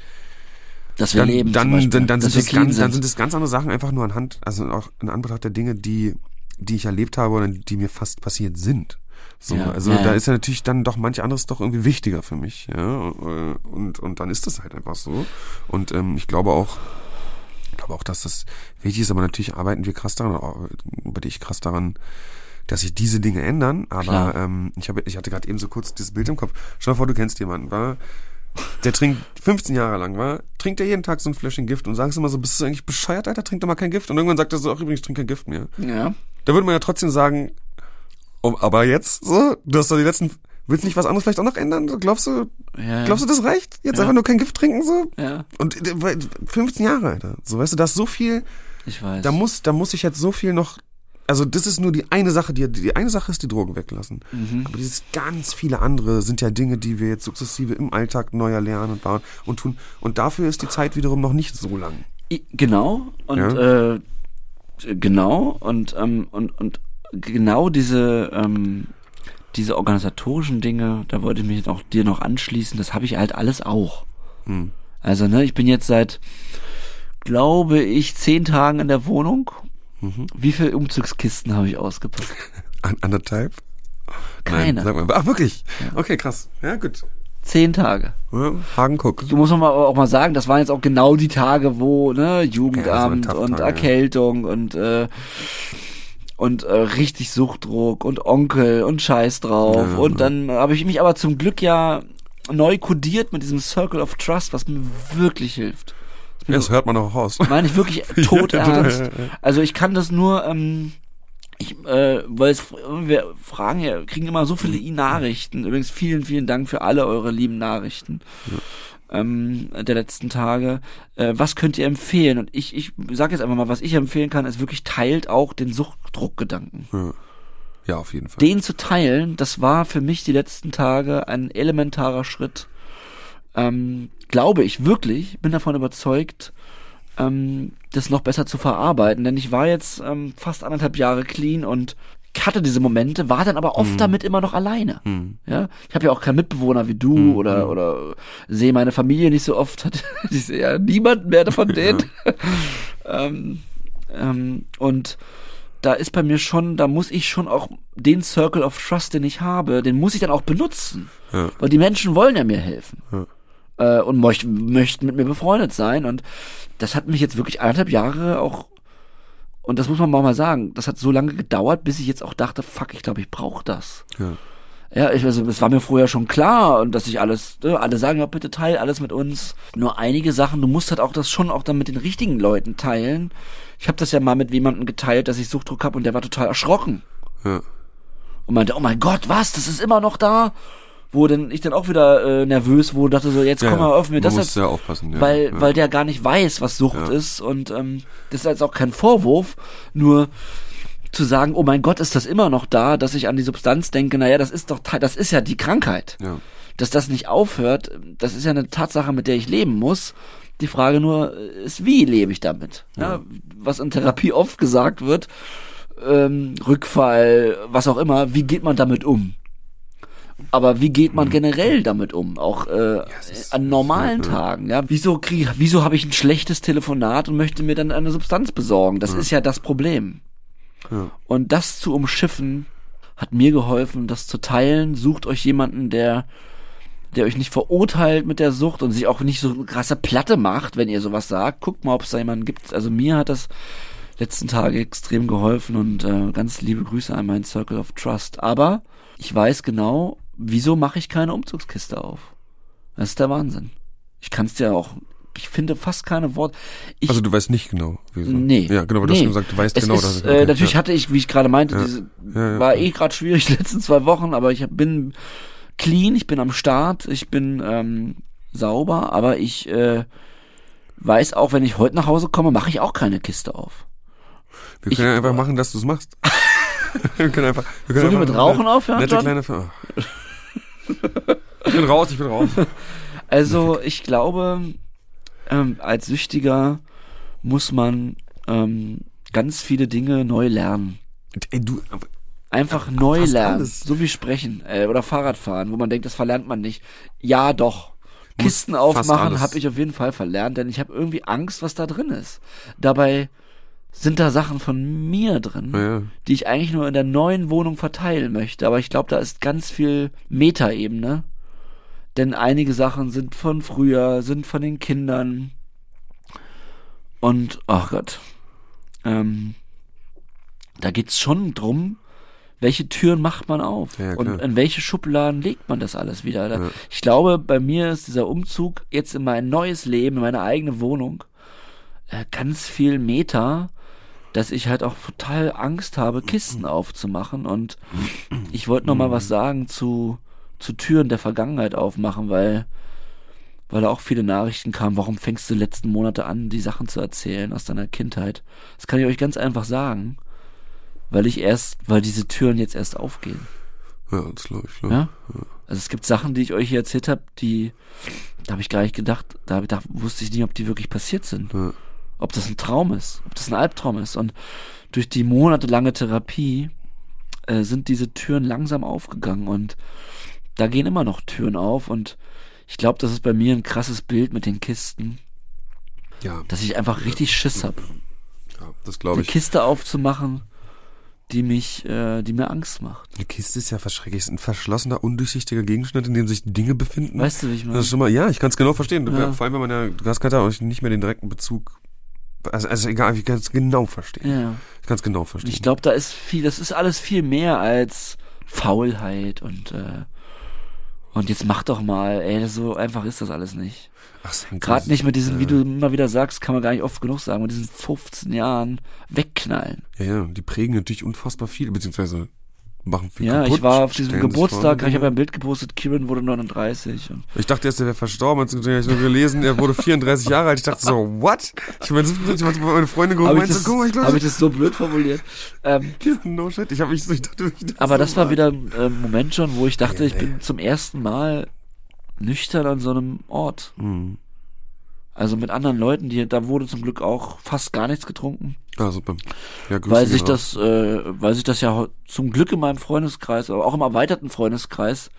Speaker 3: dass wir
Speaker 2: dann,
Speaker 3: leben.
Speaker 2: dann,
Speaker 3: Beispiel,
Speaker 2: dann, dann, sind
Speaker 3: clean
Speaker 2: ganz, dann
Speaker 3: sind.
Speaker 2: sind es ganz andere Sachen einfach nur anhand, also auch in Anbetracht der Dinge, die, die ich erlebt habe oder die mir fast passiert sind. So,
Speaker 3: Ja,
Speaker 2: also
Speaker 3: ja,
Speaker 2: da
Speaker 3: ja.
Speaker 2: ist ja natürlich dann doch manch anderes doch irgendwie wichtiger für mich, ja. Und, und dann ist das halt einfach so. Und ähm, ich glaube auch, ich glaube auch, dass das wichtig ist, aber natürlich arbeiten wir krass daran, arbeite ich krass daran, dass sich diese Dinge ändern. Aber
Speaker 3: Klar.
Speaker 2: ähm, ich, habe, ich hatte gerade eben so kurz dieses Bild im Kopf. Stell dir vor, du kennst jemanden, war, der trinkt 15 Jahre lang, war, trinkt er jeden Tag so ein Fläschchen Gift und sagst immer so, bist du eigentlich bescheuert, Alter, trink doch mal kein Gift. Und irgendwann sagt er so, ach übrigens, trink kein Gift mehr.
Speaker 3: Ja.
Speaker 2: Da würde man ja trotzdem sagen, oh, aber jetzt, so, du hast doch die letzten, willst du nicht was anderes vielleicht auch noch ändern? Glaubst du,
Speaker 3: Ja,
Speaker 2: glaubst du, das reicht? Jetzt
Speaker 3: Ja.
Speaker 2: einfach nur kein Gift trinken, so?
Speaker 3: ja,
Speaker 2: Und äh, weil- 15 Jahre, Alter. So, weißt du, da ist so viel,
Speaker 3: ich weiß.
Speaker 2: da muss, da muss ich jetzt so viel noch, also das ist nur die eine Sache, die, die eine Sache ist die Drogen weglassen.
Speaker 3: Mhm.
Speaker 2: Aber dieses ganz viele andere sind ja Dinge, die wir jetzt sukzessive im Alltag neu erlernen und bauen und tun. Und dafür ist die Zeit wiederum noch nicht so lang.
Speaker 3: Genau und äh, genau und ähm, und und genau diese ähm, diese organisatorischen Dinge, da wollte ich mich auch dir noch anschließen. Das habe ich halt alles auch.
Speaker 2: Hm.
Speaker 3: Also ne, ich bin jetzt seit glaube ich zehn Tagen in der Wohnung.
Speaker 2: Mhm.
Speaker 3: Wie viele Umzugskisten habe ich ausgepackt?
Speaker 2: An, anderthalb?
Speaker 3: Keine.
Speaker 2: Nein, sag mal. Ach, wirklich? Okay, krass. Ja, gut.
Speaker 3: Zehn Tage.
Speaker 2: Ja, Hagen guck.
Speaker 3: So muss man mal auch mal sagen, das waren jetzt auch genau die Tage, wo ne Jugendamt
Speaker 2: tough
Speaker 3: und
Speaker 2: Tage, ja.
Speaker 3: Erkältung und äh, und äh, richtig Suchtdruck und Onkel und Scheiß drauf
Speaker 2: Ja,
Speaker 3: und
Speaker 2: ja.
Speaker 3: dann habe ich mich aber zum Glück ja neu kodiert mit diesem Circle of Trust, was mir wirklich hilft.
Speaker 2: Ja, das hört man auch raus.
Speaker 3: Meine ich wirklich tot ernst. Also ich kann das nur, ähm, ich, äh, weil es, wir fragen ja, kriegen immer so viele E-Nachrichten. Übrigens vielen, vielen Dank für alle eure lieben Nachrichten ähm, der letzten Tage. Äh, was könnt ihr empfehlen? Und ich, ich sage jetzt einfach mal, was ich empfehlen kann, ist wirklich teilt auch den Suchtdruckgedanken.
Speaker 2: Ja, auf jeden Fall.
Speaker 3: Den zu teilen, das war für mich die letzten Tage ein elementarer Schritt. Ähm, glaube ich wirklich, bin davon überzeugt, ähm, das noch besser zu verarbeiten. Denn ich war jetzt ähm, fast anderthalb Jahre clean und hatte diese Momente, war dann aber oft damit immer noch alleine. Ja, ich habe ja auch keinen Mitbewohner wie du oder oder sehe meine Familie nicht so oft. Hat ich sehe ja niemanden mehr von denen. ähm, ähm, und da ist bei mir schon, da muss ich schon auch den Circle of Trust, den ich habe, den muss ich dann auch benutzen.
Speaker 2: Ja.
Speaker 3: Weil die Menschen wollen ja mir helfen.
Speaker 2: Ja.
Speaker 3: Äh, und möchten, möchten mit mir befreundet sein. Und das hat mich jetzt wirklich anderthalb Jahre auch, und das muss man mal mal sagen, das hat so lange gedauert, bis ich jetzt auch dachte, fuck, ich glaube, ich brauche das.
Speaker 2: Ja.
Speaker 3: Ja, ich, also es war mir vorher schon klar und dass ich alles, ne, alle sagen ja bitte teil alles mit uns. Nur einige Sachen, du musst halt auch das schon auch dann mit den richtigen Leuten teilen. Ich habe das ja mal mit jemandem geteilt, dass ich Suchtdruck habe und der war total erschrocken
Speaker 2: Ja.
Speaker 3: und meinte, oh mein Gott, was, das ist immer noch da? Wo dann ich dann auch wieder äh, nervös wurde, dachte so, jetzt
Speaker 2: Ja,
Speaker 3: komm mal
Speaker 2: ja.
Speaker 3: auf mir das
Speaker 2: muss
Speaker 3: jetzt,
Speaker 2: aufpassen, ja.
Speaker 3: weil
Speaker 2: Ja.
Speaker 3: weil der gar nicht weiß, was Sucht
Speaker 2: Ja.
Speaker 3: ist und ähm, das ist jetzt auch kein Vorwurf, nur zu sagen, oh mein Gott, ist das immer noch da, dass ich an die Substanz denke, naja, das ist doch, das ist ja die Krankheit.
Speaker 2: Ja.
Speaker 3: Dass das nicht aufhört, das ist ja eine Tatsache, mit der ich leben muss. Die Frage nur ist, wie lebe ich damit? Ja. was in Therapie oft gesagt wird, ähm, Rückfall, was auch immer, wie geht man damit um? Aber wie geht man generell damit um? Auch äh,
Speaker 2: ist-
Speaker 3: an normalen
Speaker 2: ja.
Speaker 3: Tagen, ja? Wieso krieg, wieso habe ich ein schlechtes Telefonat und möchte mir dann eine Substanz besorgen? Das ist ja das Problem.
Speaker 2: Ja.
Speaker 3: Und das zu umschiffen, hat mir geholfen, das zu teilen. Sucht euch jemanden, der, der euch nicht verurteilt mit der Sucht und sich auch nicht so eine krasse Platte macht, wenn ihr sowas sagt. Guckt mal, ob es da jemanden gibt. Also mir hat das letzten Tage extrem geholfen und äh, ganz liebe Grüße an meinen Circle of Trust. Aber ich weiß genau, wieso mache ich keine Umzugskiste auf? Das ist der Wahnsinn. Ich kann es dir auch, ich finde fast keine Worte. Ich,
Speaker 2: Also du weißt nicht genau, wieso.
Speaker 3: Nee.
Speaker 2: Ja, genau, weil du hast
Speaker 3: Nee.
Speaker 2: gesagt, du weißt
Speaker 3: es
Speaker 2: genau,
Speaker 3: ist,
Speaker 2: dass
Speaker 3: äh, natürlich
Speaker 2: ja.
Speaker 3: hatte ich, wie ich gerade meinte,
Speaker 2: Ja.
Speaker 3: diese
Speaker 2: Ja,
Speaker 3: war eh gerade schwierig die letzten zwei Wochen, aber ich bin clean, ich bin am Start, ich bin ähm, sauber, aber ich äh, weiß auch, wenn ich heute nach Hause komme, mache ich auch keine Kiste auf.
Speaker 2: Wir
Speaker 3: ich-
Speaker 2: können ja einfach machen, dass du es machst. wir können einfach. Wir können
Speaker 3: Sollen wir mit Rauchen aufhören,
Speaker 2: Nette kleine. Ver- ich bin raus, ich bin raus.
Speaker 3: Also ich glaube, ähm, als Süchtiger muss man ähm, ganz viele Dinge neu lernen.
Speaker 2: Ey, du,
Speaker 3: Einfach neu
Speaker 2: fast
Speaker 3: lernen.
Speaker 2: alles.
Speaker 3: So wie sprechen äh, oder Fahrradfahren, wo man denkt, das verlernt man nicht. Ja, doch. Kisten aufmachen habe ich auf jeden Fall verlernt, denn ich habe irgendwie Angst, was da drin ist. Dabei sind da Sachen von mir drin,
Speaker 2: Ja,
Speaker 3: die ich eigentlich nur in der neuen Wohnung verteilen möchte. Aber ich glaube, da ist ganz viel Metaebene. Denn einige Sachen sind von früher, sind von den Kindern. Und, ach Gott. Ähm, da geht's schon drum, welche Türen macht man auf?
Speaker 2: Ja,
Speaker 3: und in welche Schubladen legt man das alles wieder?
Speaker 2: Ja.
Speaker 3: Ich glaube, bei mir ist dieser Umzug jetzt in mein neues Leben, in meine eigene Wohnung, äh, ganz viel Meta, dass ich halt auch total Angst habe, Kisten aufzumachen. Und ich wollte noch mal was sagen zu, zu Türen der Vergangenheit aufmachen, weil, weil da auch viele Nachrichten kamen, warum fängst du die letzten Monate an, die Sachen zu erzählen aus deiner Kindheit? Das kann ich euch ganz einfach sagen, weil ich erst, weil diese Türen jetzt erst aufgehen.
Speaker 2: Ja, das glaube ich. Glaub.
Speaker 3: Ja? Also es gibt Sachen, die ich euch hier erzählt habe, die, da habe ich gar nicht gedacht, da, hab ich- da wusste ich nie, ob die wirklich passiert sind.
Speaker 2: Ja.
Speaker 3: Ob das ein Traum ist, ob das ein Albtraum ist. Und durch die monatelange Therapie äh, sind diese Türen langsam aufgegangen und da gehen immer noch Türen auf und ich glaube, das ist bei mir ein krasses Bild mit den Kisten,
Speaker 2: Ja,
Speaker 3: dass ich einfach richtig Schiss hab,
Speaker 2: ja das glaube ich.
Speaker 3: Kiste aufzumachen, die mich, äh, die mir Angst macht.
Speaker 2: Eine Kiste ist ja verschrecklich. Es ist ein verschlossener, undurchsichtiger Gegenstand, in dem sich Dinge befinden.
Speaker 3: Weißt du, wie ich meine?
Speaker 2: Das ist schon mal, ja, ich kann es genau verstehen.
Speaker 3: Ja.
Speaker 2: Vor allem, wenn man ja, du hast gerade auch nicht mehr den direkten Bezug. Also, also egal, ich kann es genau verstehen.
Speaker 3: Ja.
Speaker 2: Ich kann es genau verstehen.
Speaker 3: ich glaube, da ist viel, das ist alles viel mehr als Faulheit und äh, und jetzt mach doch mal, ey, so einfach ist das alles nicht. Gerade nicht mit diesen, wie
Speaker 2: äh,
Speaker 3: du immer wieder sagst, kann man gar nicht oft genug sagen, mit diesen 15 Jahren wegknallen.
Speaker 2: Ja, ja, die prägen natürlich unfassbar viel, beziehungsweise machen viel
Speaker 3: ja,
Speaker 2: kaputt.
Speaker 3: ich war auf diesem Geburtstag, ich habe ein Bild gepostet, Kieran wurde 39. Und
Speaker 2: Ich dachte erst, er wäre verstorben, als ich nur gelesen, er wurde 34 Jahre alt. Ich dachte so, what? Ich meine, ich hab meine Freundin gerufen,
Speaker 3: habe ich,
Speaker 2: so, guck mal, ich
Speaker 3: hab ich
Speaker 2: glaube,
Speaker 3: das so blöd formuliert? Ähm,
Speaker 2: no shit. Ich habe mich so, ich dachte, ich dachte
Speaker 3: aber
Speaker 2: so,
Speaker 3: das war wieder ein äh, Moment schon, wo ich dachte,
Speaker 2: Ja,
Speaker 3: ich bin
Speaker 2: ja.
Speaker 3: zum ersten Mal nüchtern an so einem Ort.
Speaker 2: Hm.
Speaker 3: Also mit anderen Leuten, die, da wurde zum Glück auch fast gar nichts getrunken.
Speaker 2: Ah, super. Ja,
Speaker 3: weil sich das, äh, weil sich das ja zum Glück in meinem Freundeskreis, aber auch im erweiterten Freundeskreis,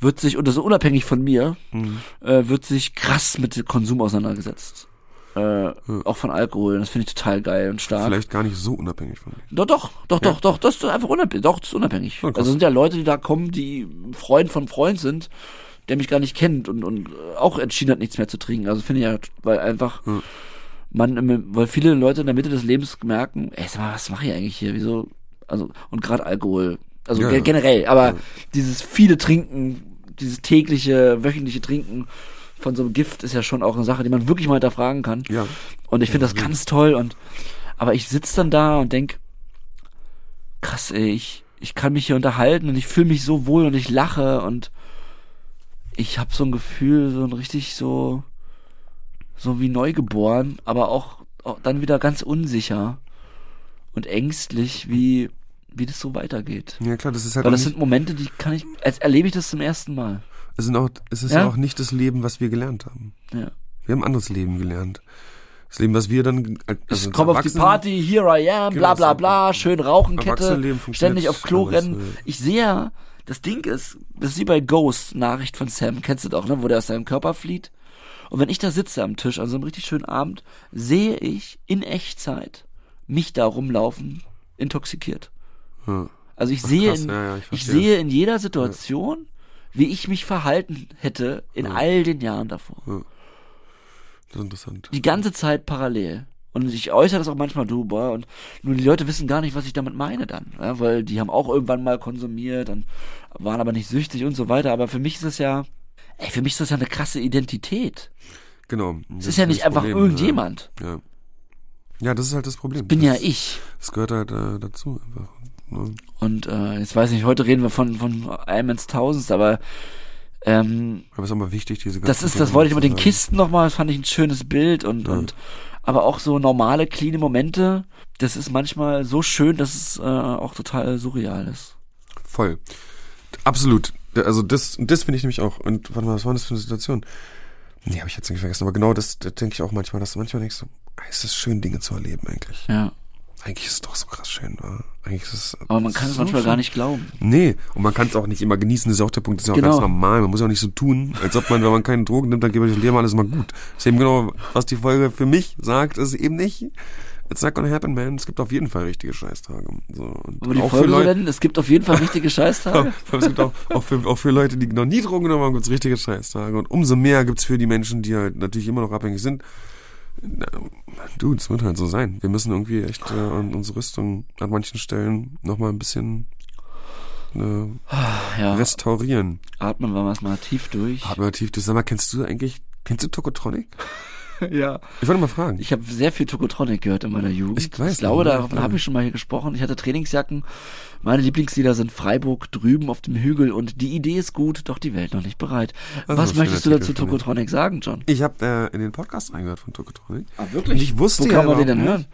Speaker 3: wird sich, und das ist unabhängig von mir,
Speaker 2: Mhm.
Speaker 3: äh, wird sich krass mit dem Konsum auseinandergesetzt. Äh, Auch von Alkohol. Das finde ich total geil und stark.
Speaker 2: Vielleicht gar nicht so unabhängig von mir.
Speaker 3: Doch, doch, doch, doch, doch, das ist einfach unabhängig. Doch, das ist unabhängig.
Speaker 2: Ja,
Speaker 3: also sind ja Leute, die da kommen, die Freund von Freund sind, der mich gar nicht kennt und, und äh, auch entschieden hat, nichts mehr zu trinken. Also finde ich ja, weil einfach
Speaker 2: Ja.
Speaker 3: man, weil viele Leute in der Mitte des Lebens merken, ey, sag mal, was mache ich eigentlich hier? Wieso? Also, und gerade Alkohol. Also
Speaker 2: Ja,
Speaker 3: ge-
Speaker 2: ja.
Speaker 3: generell, aber
Speaker 2: Ja.
Speaker 3: dieses viele Trinken, dieses tägliche, wöchentliche Trinken von so einem Gift ist ja schon auch eine Sache, die man wirklich mal hinterfragen kann.
Speaker 2: Ja.
Speaker 3: Und ich finde das ganz toll und aber ich sitz dann da und denk, krass, ey, ich, ich kann mich hier unterhalten und ich fühle mich so wohl und ich lache und ich habe so ein Gefühl, so ein richtig so so wie neugeboren, aber auch, auch dann wieder ganz unsicher und ängstlich, wie wie das so weitergeht.
Speaker 2: Ja, klar, das ist halt
Speaker 3: Weil das sind Momente, die kann ich, als erlebe ich das zum ersten Mal.
Speaker 2: es, sind auch, es ist
Speaker 3: Ja?
Speaker 2: auch nicht das Leben, was wir gelernt haben.
Speaker 3: Ja.
Speaker 2: Wir haben ein anderes Leben gelernt. Das Leben, was wir dann, also
Speaker 3: ich komme auf die Party, here I am, bla
Speaker 2: Genau,
Speaker 3: bla bla, schön Rauchenkette, ständig auf Klo rennen.
Speaker 2: ja.
Speaker 3: Ich sehe, ja, das Ding ist, das ist wie bei Ghost, Nachricht von Sam, kennst du doch, ne, wo der aus seinem Körper flieht. Und wenn ich da sitze am Tisch an so einem richtig schönen Abend, sehe ich in Echtzeit mich da rumlaufen, intoxikiert.
Speaker 2: Ja.
Speaker 3: Also ich sehe,
Speaker 2: krass,
Speaker 3: in,
Speaker 2: ja, ja, ich
Speaker 3: ich, sehe in jeder Situation, wie ich mich verhalten hätte in all den Jahren davor.
Speaker 2: Das ist interessant.
Speaker 3: Die ganze Zeit parallel. Und ich äußere das auch manchmal drüber und nur die Leute wissen gar nicht, was ich damit meine dann. Ja, weil die haben auch irgendwann mal konsumiert und waren aber nicht süchtig und so weiter. Aber für mich ist das ja, ey, für mich ist das ja eine krasse Identität.
Speaker 2: Genau.
Speaker 3: Es ist ja nicht einfach irgendjemand.
Speaker 2: Ja. ja. Ja, das ist halt das Problem.
Speaker 3: Bin
Speaker 2: das,
Speaker 3: ja ich.
Speaker 2: Das gehört halt äh, dazu einfach. Ne?
Speaker 3: Und äh, jetzt weiß ich nicht, heute reden wir von, von einem ins Tausendste, aber ähm,
Speaker 2: Aber es ist mal wichtig, diese
Speaker 3: das
Speaker 2: ganzen
Speaker 3: ist, das wollte ich mit den. Kisten nochmal, das fand ich ein schönes Bild und,
Speaker 2: Ja.
Speaker 3: und aber auch so normale, cleane Momente, das ist manchmal so schön, dass es äh, auch total surreal ist.
Speaker 2: Voll. Absolut. Also das, das finde ich nämlich auch. Und warte mal, was war das für eine Situation? Nee, habe ich jetzt nicht vergessen. Aber genau das, das denke ich auch manchmal, dass du manchmal denkst, so, ah, ist es schön, Dinge zu erleben eigentlich.
Speaker 3: Ja.
Speaker 2: Eigentlich ist es doch so krass schön, wa? Eigentlich ist es.
Speaker 3: Aber man kann es
Speaker 2: so
Speaker 3: manchmal
Speaker 2: schön.
Speaker 3: gar nicht glauben.
Speaker 2: Nee, und man kann es auch nicht immer genießen, das ist auch der Punkt, das ist ja auch
Speaker 3: Genau.
Speaker 2: ganz normal. Man muss ja auch nicht so tun, als ob man, wenn man keine Drogen nimmt, dann geht man das Leben alles mal gut. Das ist eben genau, was die Folge für mich sagt, ist eben nicht. It's not gonna happen, man. Es gibt auf jeden Fall richtige Scheißtage. So, und
Speaker 3: Aber die
Speaker 2: auch
Speaker 3: Folge
Speaker 2: für
Speaker 3: so
Speaker 2: Leute,
Speaker 3: nennen, es gibt auf jeden Fall richtige Scheißtage.
Speaker 2: es gibt auch, auch, für, auch für Leute, die noch nie Drogen genommen haben, gibt's richtige Scheißtage. Und umso mehr gibt's für die Menschen, die halt natürlich immer noch abhängig sind. Du, das wird halt so sein. Wir müssen irgendwie echt äh, an unsere Rüstung an manchen Stellen nochmal ein bisschen äh,
Speaker 3: ja,
Speaker 2: restaurieren.
Speaker 3: atmen wir mal tief durch.
Speaker 2: Aber tief, du sag mal, kennst du eigentlich, kennst du Tokotronic?
Speaker 3: ja.
Speaker 2: Ich wollte mal fragen.
Speaker 3: Ich habe sehr viel Tokotronic gehört in meiner Jugend.
Speaker 2: Ich weiß
Speaker 3: glaube,
Speaker 2: noch,
Speaker 3: davon habe ich schon mal hier gesprochen. Ich hatte Trainingsjacken. Meine Lieblingslieder sind Freiburg drüben auf dem Hügel und die Idee ist gut, doch die Welt noch nicht bereit.
Speaker 2: Das
Speaker 3: Was möchtest du dazu
Speaker 2: ich.
Speaker 3: Tokotronic sagen, John?
Speaker 2: Ich habe äh, in den Podcast reingehört von Tokotronic.
Speaker 3: Ah,
Speaker 2: Und ich wusste
Speaker 3: Wo
Speaker 2: ja
Speaker 3: kann man den denn hören?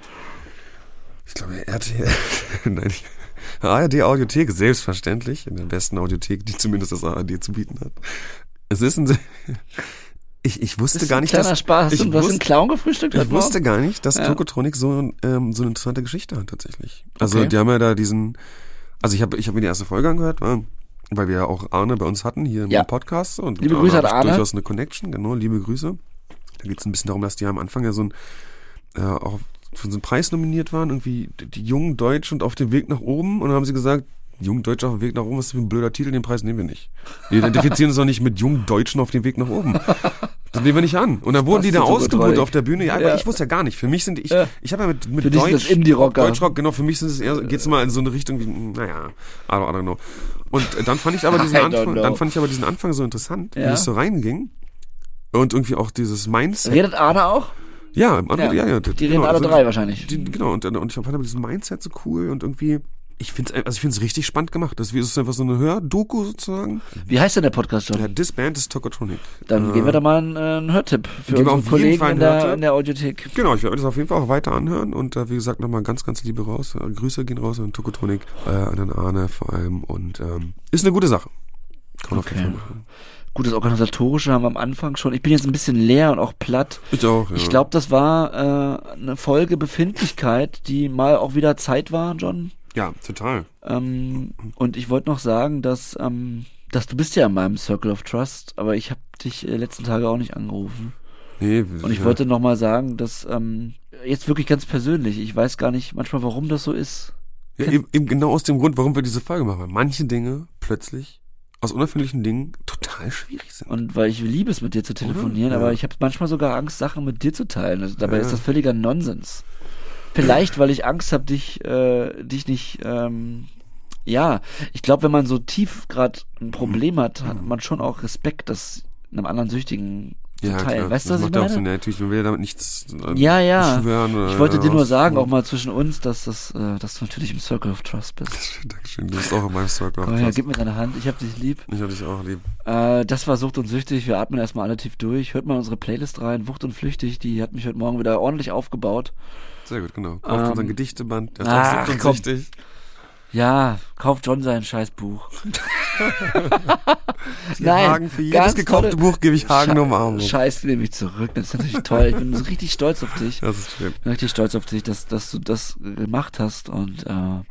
Speaker 2: Ich glaube, RTL, nein, ich, ARD Audiothek, selbstverständlich, in der besten Audiothek, die zumindest das ARD zu bieten hat. Es ist ein, ich, ich wusste
Speaker 3: Das
Speaker 2: gar nicht, dass,
Speaker 3: Spaß.
Speaker 2: ich
Speaker 3: Und du hast einen
Speaker 2: wusste,
Speaker 3: Clown gefrühstückt
Speaker 2: ich wusste gar nicht, dass
Speaker 3: Ja.
Speaker 2: Tokotronic so, ähm, so eine interessante Geschichte hat, tatsächlich. Also,
Speaker 3: Okay.
Speaker 2: die haben ja da diesen, also ich habe ich hab mir die erste Folge angehört, weil wir ja auch Arne bei uns hatten, hier im
Speaker 3: Ja.
Speaker 2: Podcast. Und
Speaker 3: Liebe Grüße an
Speaker 2: ich
Speaker 3: Arne.
Speaker 2: Durchaus eine Connection, genau, liebe Grüße. Da geht es ein bisschen darum, dass die am Anfang ja so ein, äh, auch für so einen Preis nominiert waren, irgendwie die, die jungen Deutsch und auf dem Weg nach oben. Und dann haben sie gesagt, Jung Deutsch auf dem Weg nach oben, was ist für ein blöder Titel, den Preis nehmen wir nicht. Wir identifizieren uns doch nicht mit jungen Deutschen auf dem Weg nach oben. Das nehmen wir nicht an. Und dann wurden die da ausgebucht auf der Bühne. Ja, aber
Speaker 3: Ja.
Speaker 2: ich wusste ja gar nicht. Für mich sind ich,
Speaker 3: Ja.
Speaker 2: ich habe ja mit, mit
Speaker 3: Für
Speaker 2: Deutsch. Deutschrock, genau, für mich sind es eher, geht's mal in so eine Richtung wie, naja, I don't, I don't know. Und äh, dann fand ich aber diesen Anfang,
Speaker 3: know.
Speaker 2: dann fand ich aber diesen Anfang so interessant,
Speaker 3: Ja.
Speaker 2: wie es so reinging. Und irgendwie auch dieses Mindset.
Speaker 3: Redet Arne auch?
Speaker 2: Ja, im anderen, ja, ja.
Speaker 3: Die reden alle drei wahrscheinlich.
Speaker 2: Die, genau, und, und ich fand aber dieses Mindset so cool und irgendwie, ich finde es also ich find's richtig spannend gemacht. Das ist, einfach so eine Hördoku sozusagen.
Speaker 3: Wie heißt denn der Podcast, John?
Speaker 2: Ja, This Band ist Tokotronic.
Speaker 3: Dann
Speaker 2: Äh,
Speaker 3: geben wir da mal einen, äh, einen Hörtipp für unsere Kollegen in der, in der Audiothek.
Speaker 2: Genau, ich werde das auf jeden Fall auch weiter anhören und äh, wie gesagt nochmal ganz, ganz liebe raus. Äh, Grüße gehen raus an Tokotronic, äh, an den Arne vor allem und ähm, ist eine gute Sache. Kann man auf jeden
Speaker 3: Okay.
Speaker 2: Fall machen.
Speaker 3: Gut, das Organisatorische haben wir am Anfang schon. Ich bin jetzt ein bisschen leer und auch platt.
Speaker 2: Ich auch, ja.
Speaker 3: Ich glaube, das war äh, eine Folge Befindlichkeit, die mal auch wieder Zeit war, John.
Speaker 2: Ja, total.
Speaker 3: Ähm, und ich wollte noch sagen, dass, ähm, dass du bist ja in meinem Circle of Trust, aber ich habe dich äh, letzten Tage auch nicht angerufen.
Speaker 2: Nee,
Speaker 3: Und ich
Speaker 2: ja.
Speaker 3: wollte noch mal sagen, dass ähm, jetzt wirklich ganz persönlich, ich weiß gar nicht manchmal, warum das so ist.
Speaker 2: Ja, eben, eben genau aus dem Grund, warum wir diese Folge machen. Weil manche Dinge plötzlich aus unerfindlichen Dingen total schwierig sind.
Speaker 3: Und weil ich liebe es, mit dir zu telefonieren,
Speaker 2: Ja.
Speaker 3: aber ich habe manchmal sogar Angst, Sachen mit dir zu teilen. Also, dabei
Speaker 2: Ja.
Speaker 3: ist das völliger Nonsens. Vielleicht, weil ich Angst habe, dich, äh, dich nicht. Ähm, ja, ich glaube, wenn man so tief gerade ein Problem hat, hat man schon auch Respekt, das einem anderen Süchtigen zu
Speaker 2: ja,
Speaker 3: teilen.
Speaker 2: klar.
Speaker 3: Weißt du,
Speaker 2: das
Speaker 3: was ich
Speaker 2: macht ja auch
Speaker 3: meine?
Speaker 2: Sinn. Ja, natürlich, man will ja damit nichts äh,
Speaker 3: Ja, ja.
Speaker 2: beschwören oder
Speaker 3: Ich wollte dir nur sagen, auch mal zwischen uns, dass, das, äh, dass du natürlich im Circle of Trust bist.
Speaker 2: Dankeschön, du bist auch in meinem Circle. of Trust.
Speaker 3: gib mir deine Hand, ich hab dich lieb.
Speaker 2: Ich hab dich auch lieb.
Speaker 3: Äh, das war Sucht und Süchtig. Wir atmen erstmal alle tief durch. Hört mal unsere Playlist rein. Wucht und Flüchtig, die hat mich heute Morgen wieder ordentlich aufgebaut.
Speaker 2: Sehr gut, genau. Kauft
Speaker 3: Ähm,
Speaker 2: unseren Gedichteband. Der ist
Speaker 3: ach,
Speaker 2: auch
Speaker 3: komm. Ja, kauft John sein scheiß Buch.
Speaker 2: Die
Speaker 3: Nein,
Speaker 2: Hagen, für jedes gekaufte
Speaker 3: tolle-
Speaker 2: Buch gebe ich Hagen eine Umarmung.
Speaker 3: Scheiß nehme ich zurück. Das ist natürlich toll. Ich bin so richtig stolz auf dich.
Speaker 2: Das ist schön.
Speaker 3: Ich bin richtig stolz auf dich, dass, dass du das gemacht hast. Und äh,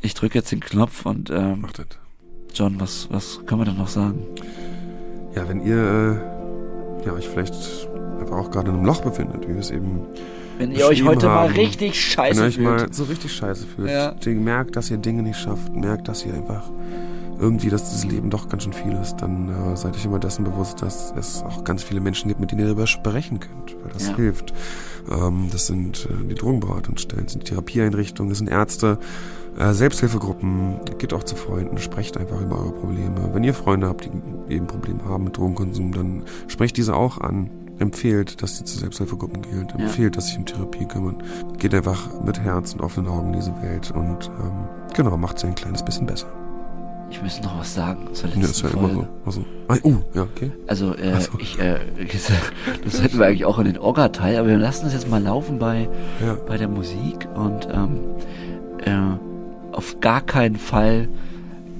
Speaker 3: ich drücke jetzt den Knopf und ähm,
Speaker 2: Macht das.
Speaker 3: John, was, was können wir denn noch sagen?
Speaker 2: Ja, wenn ihr äh, ja, euch vielleicht einfach auch gerade in einem Loch befindet, wie wir es eben,
Speaker 3: Wenn ihr euch heute mal
Speaker 2: haben.
Speaker 3: richtig
Speaker 2: wenn ihr
Speaker 3: scheiße
Speaker 2: euch
Speaker 3: fühlt.
Speaker 2: mal so richtig scheiße fühlt,
Speaker 3: Ja.
Speaker 2: merkt, dass ihr Dinge nicht schafft, merkt, dass ihr einfach irgendwie, dass dieses Leben doch ganz schön viel ist, dann äh, seid euch immer dessen bewusst, dass es auch ganz viele Menschen gibt, mit denen ihr darüber sprechen könnt, weil das
Speaker 3: Ja.
Speaker 2: hilft. Ähm, das sind äh, die Drogenberatungsstellen, das sind Therapieeinrichtungen, das sind Ärzte, äh, Selbsthilfegruppen, geht auch zu Freunden, sprecht einfach über eure Probleme. Wenn ihr Freunde habt, die eben Probleme haben mit Drogenkonsum, dann sprecht diese auch an. Empfehlt, dass sie zu Selbsthilfegruppen gehen.
Speaker 3: Ja.
Speaker 2: Empfehlt, dass sie sich um Therapie kümmern. Geht einfach mit Herz und offenen Augen in diese Welt und ähm, genau, macht sie ein kleines bisschen besser.
Speaker 3: Ich müsste noch was sagen zur letzten
Speaker 2: Ja, ist ja
Speaker 3: Folge.
Speaker 2: immer so. Also, ah, uh, ja, okay.
Speaker 3: Also, äh,
Speaker 2: Ach so.
Speaker 3: ich, äh, das hätten wir eigentlich auch in den Orga-Teil, aber wir lassen das jetzt mal laufen bei,
Speaker 2: Ja.
Speaker 3: bei der Musik und ähm, äh, auf gar keinen Fall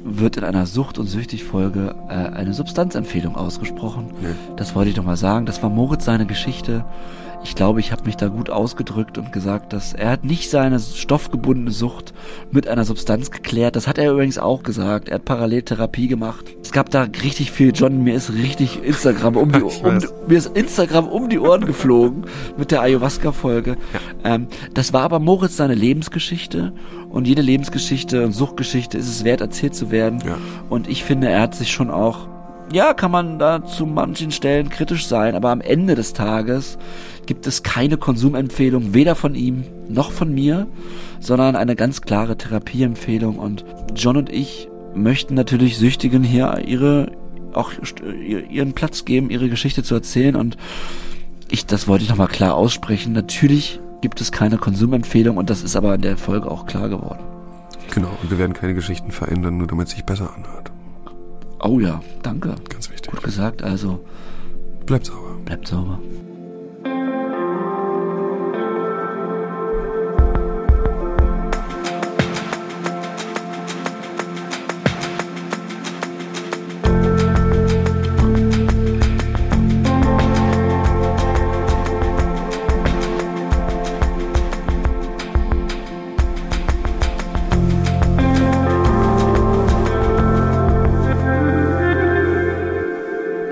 Speaker 3: wird in einer Sucht- und Süchtig-Folge äh, eine Substanzempfehlung ausgesprochen.
Speaker 2: Nee.
Speaker 3: Das wollte ich noch mal sagen. Das war Moritz seine Geschichte. Ich glaube, ich habe mich da gut ausgedrückt und gesagt, dass er hat nicht seine stoffgebundene Sucht mit einer Substanz geklärt. Das hat er übrigens auch gesagt. Er hat Paralleltherapie gemacht. Es gab da richtig viel. John, mir ist richtig Instagram um die, um, mir ist Instagram um die Ohren geflogen mit der Ayahuasca-Folge. Ja. Ähm, das war aber Moritz seine Lebensgeschichte und jede Lebensgeschichte und Suchtgeschichte ist es wert, erzählt zu werden. Ja. Und ich finde, er hat sich schon auch ja, kann man da zu manchen Stellen kritisch sein, aber am Ende des Tages gibt es keine Konsumempfehlung, weder von ihm noch von mir, sondern eine ganz klare Therapieempfehlung. Und John und ich möchten natürlich Süchtigen hier ihre, auch ihren Platz geben, ihre Geschichte zu erzählen. Und ich, das wollte ich nochmal klar aussprechen. Natürlich gibt es keine Konsumempfehlung und das ist aber in der Folge auch klar geworden.
Speaker 2: Genau, und wir werden keine Geschichten verändern, nur damit es sich besser anhört.
Speaker 3: Oh ja, danke.
Speaker 2: Ganz wichtig.
Speaker 3: Gut gesagt, also.
Speaker 2: Bleibt sauber.
Speaker 3: Bleibt sauber.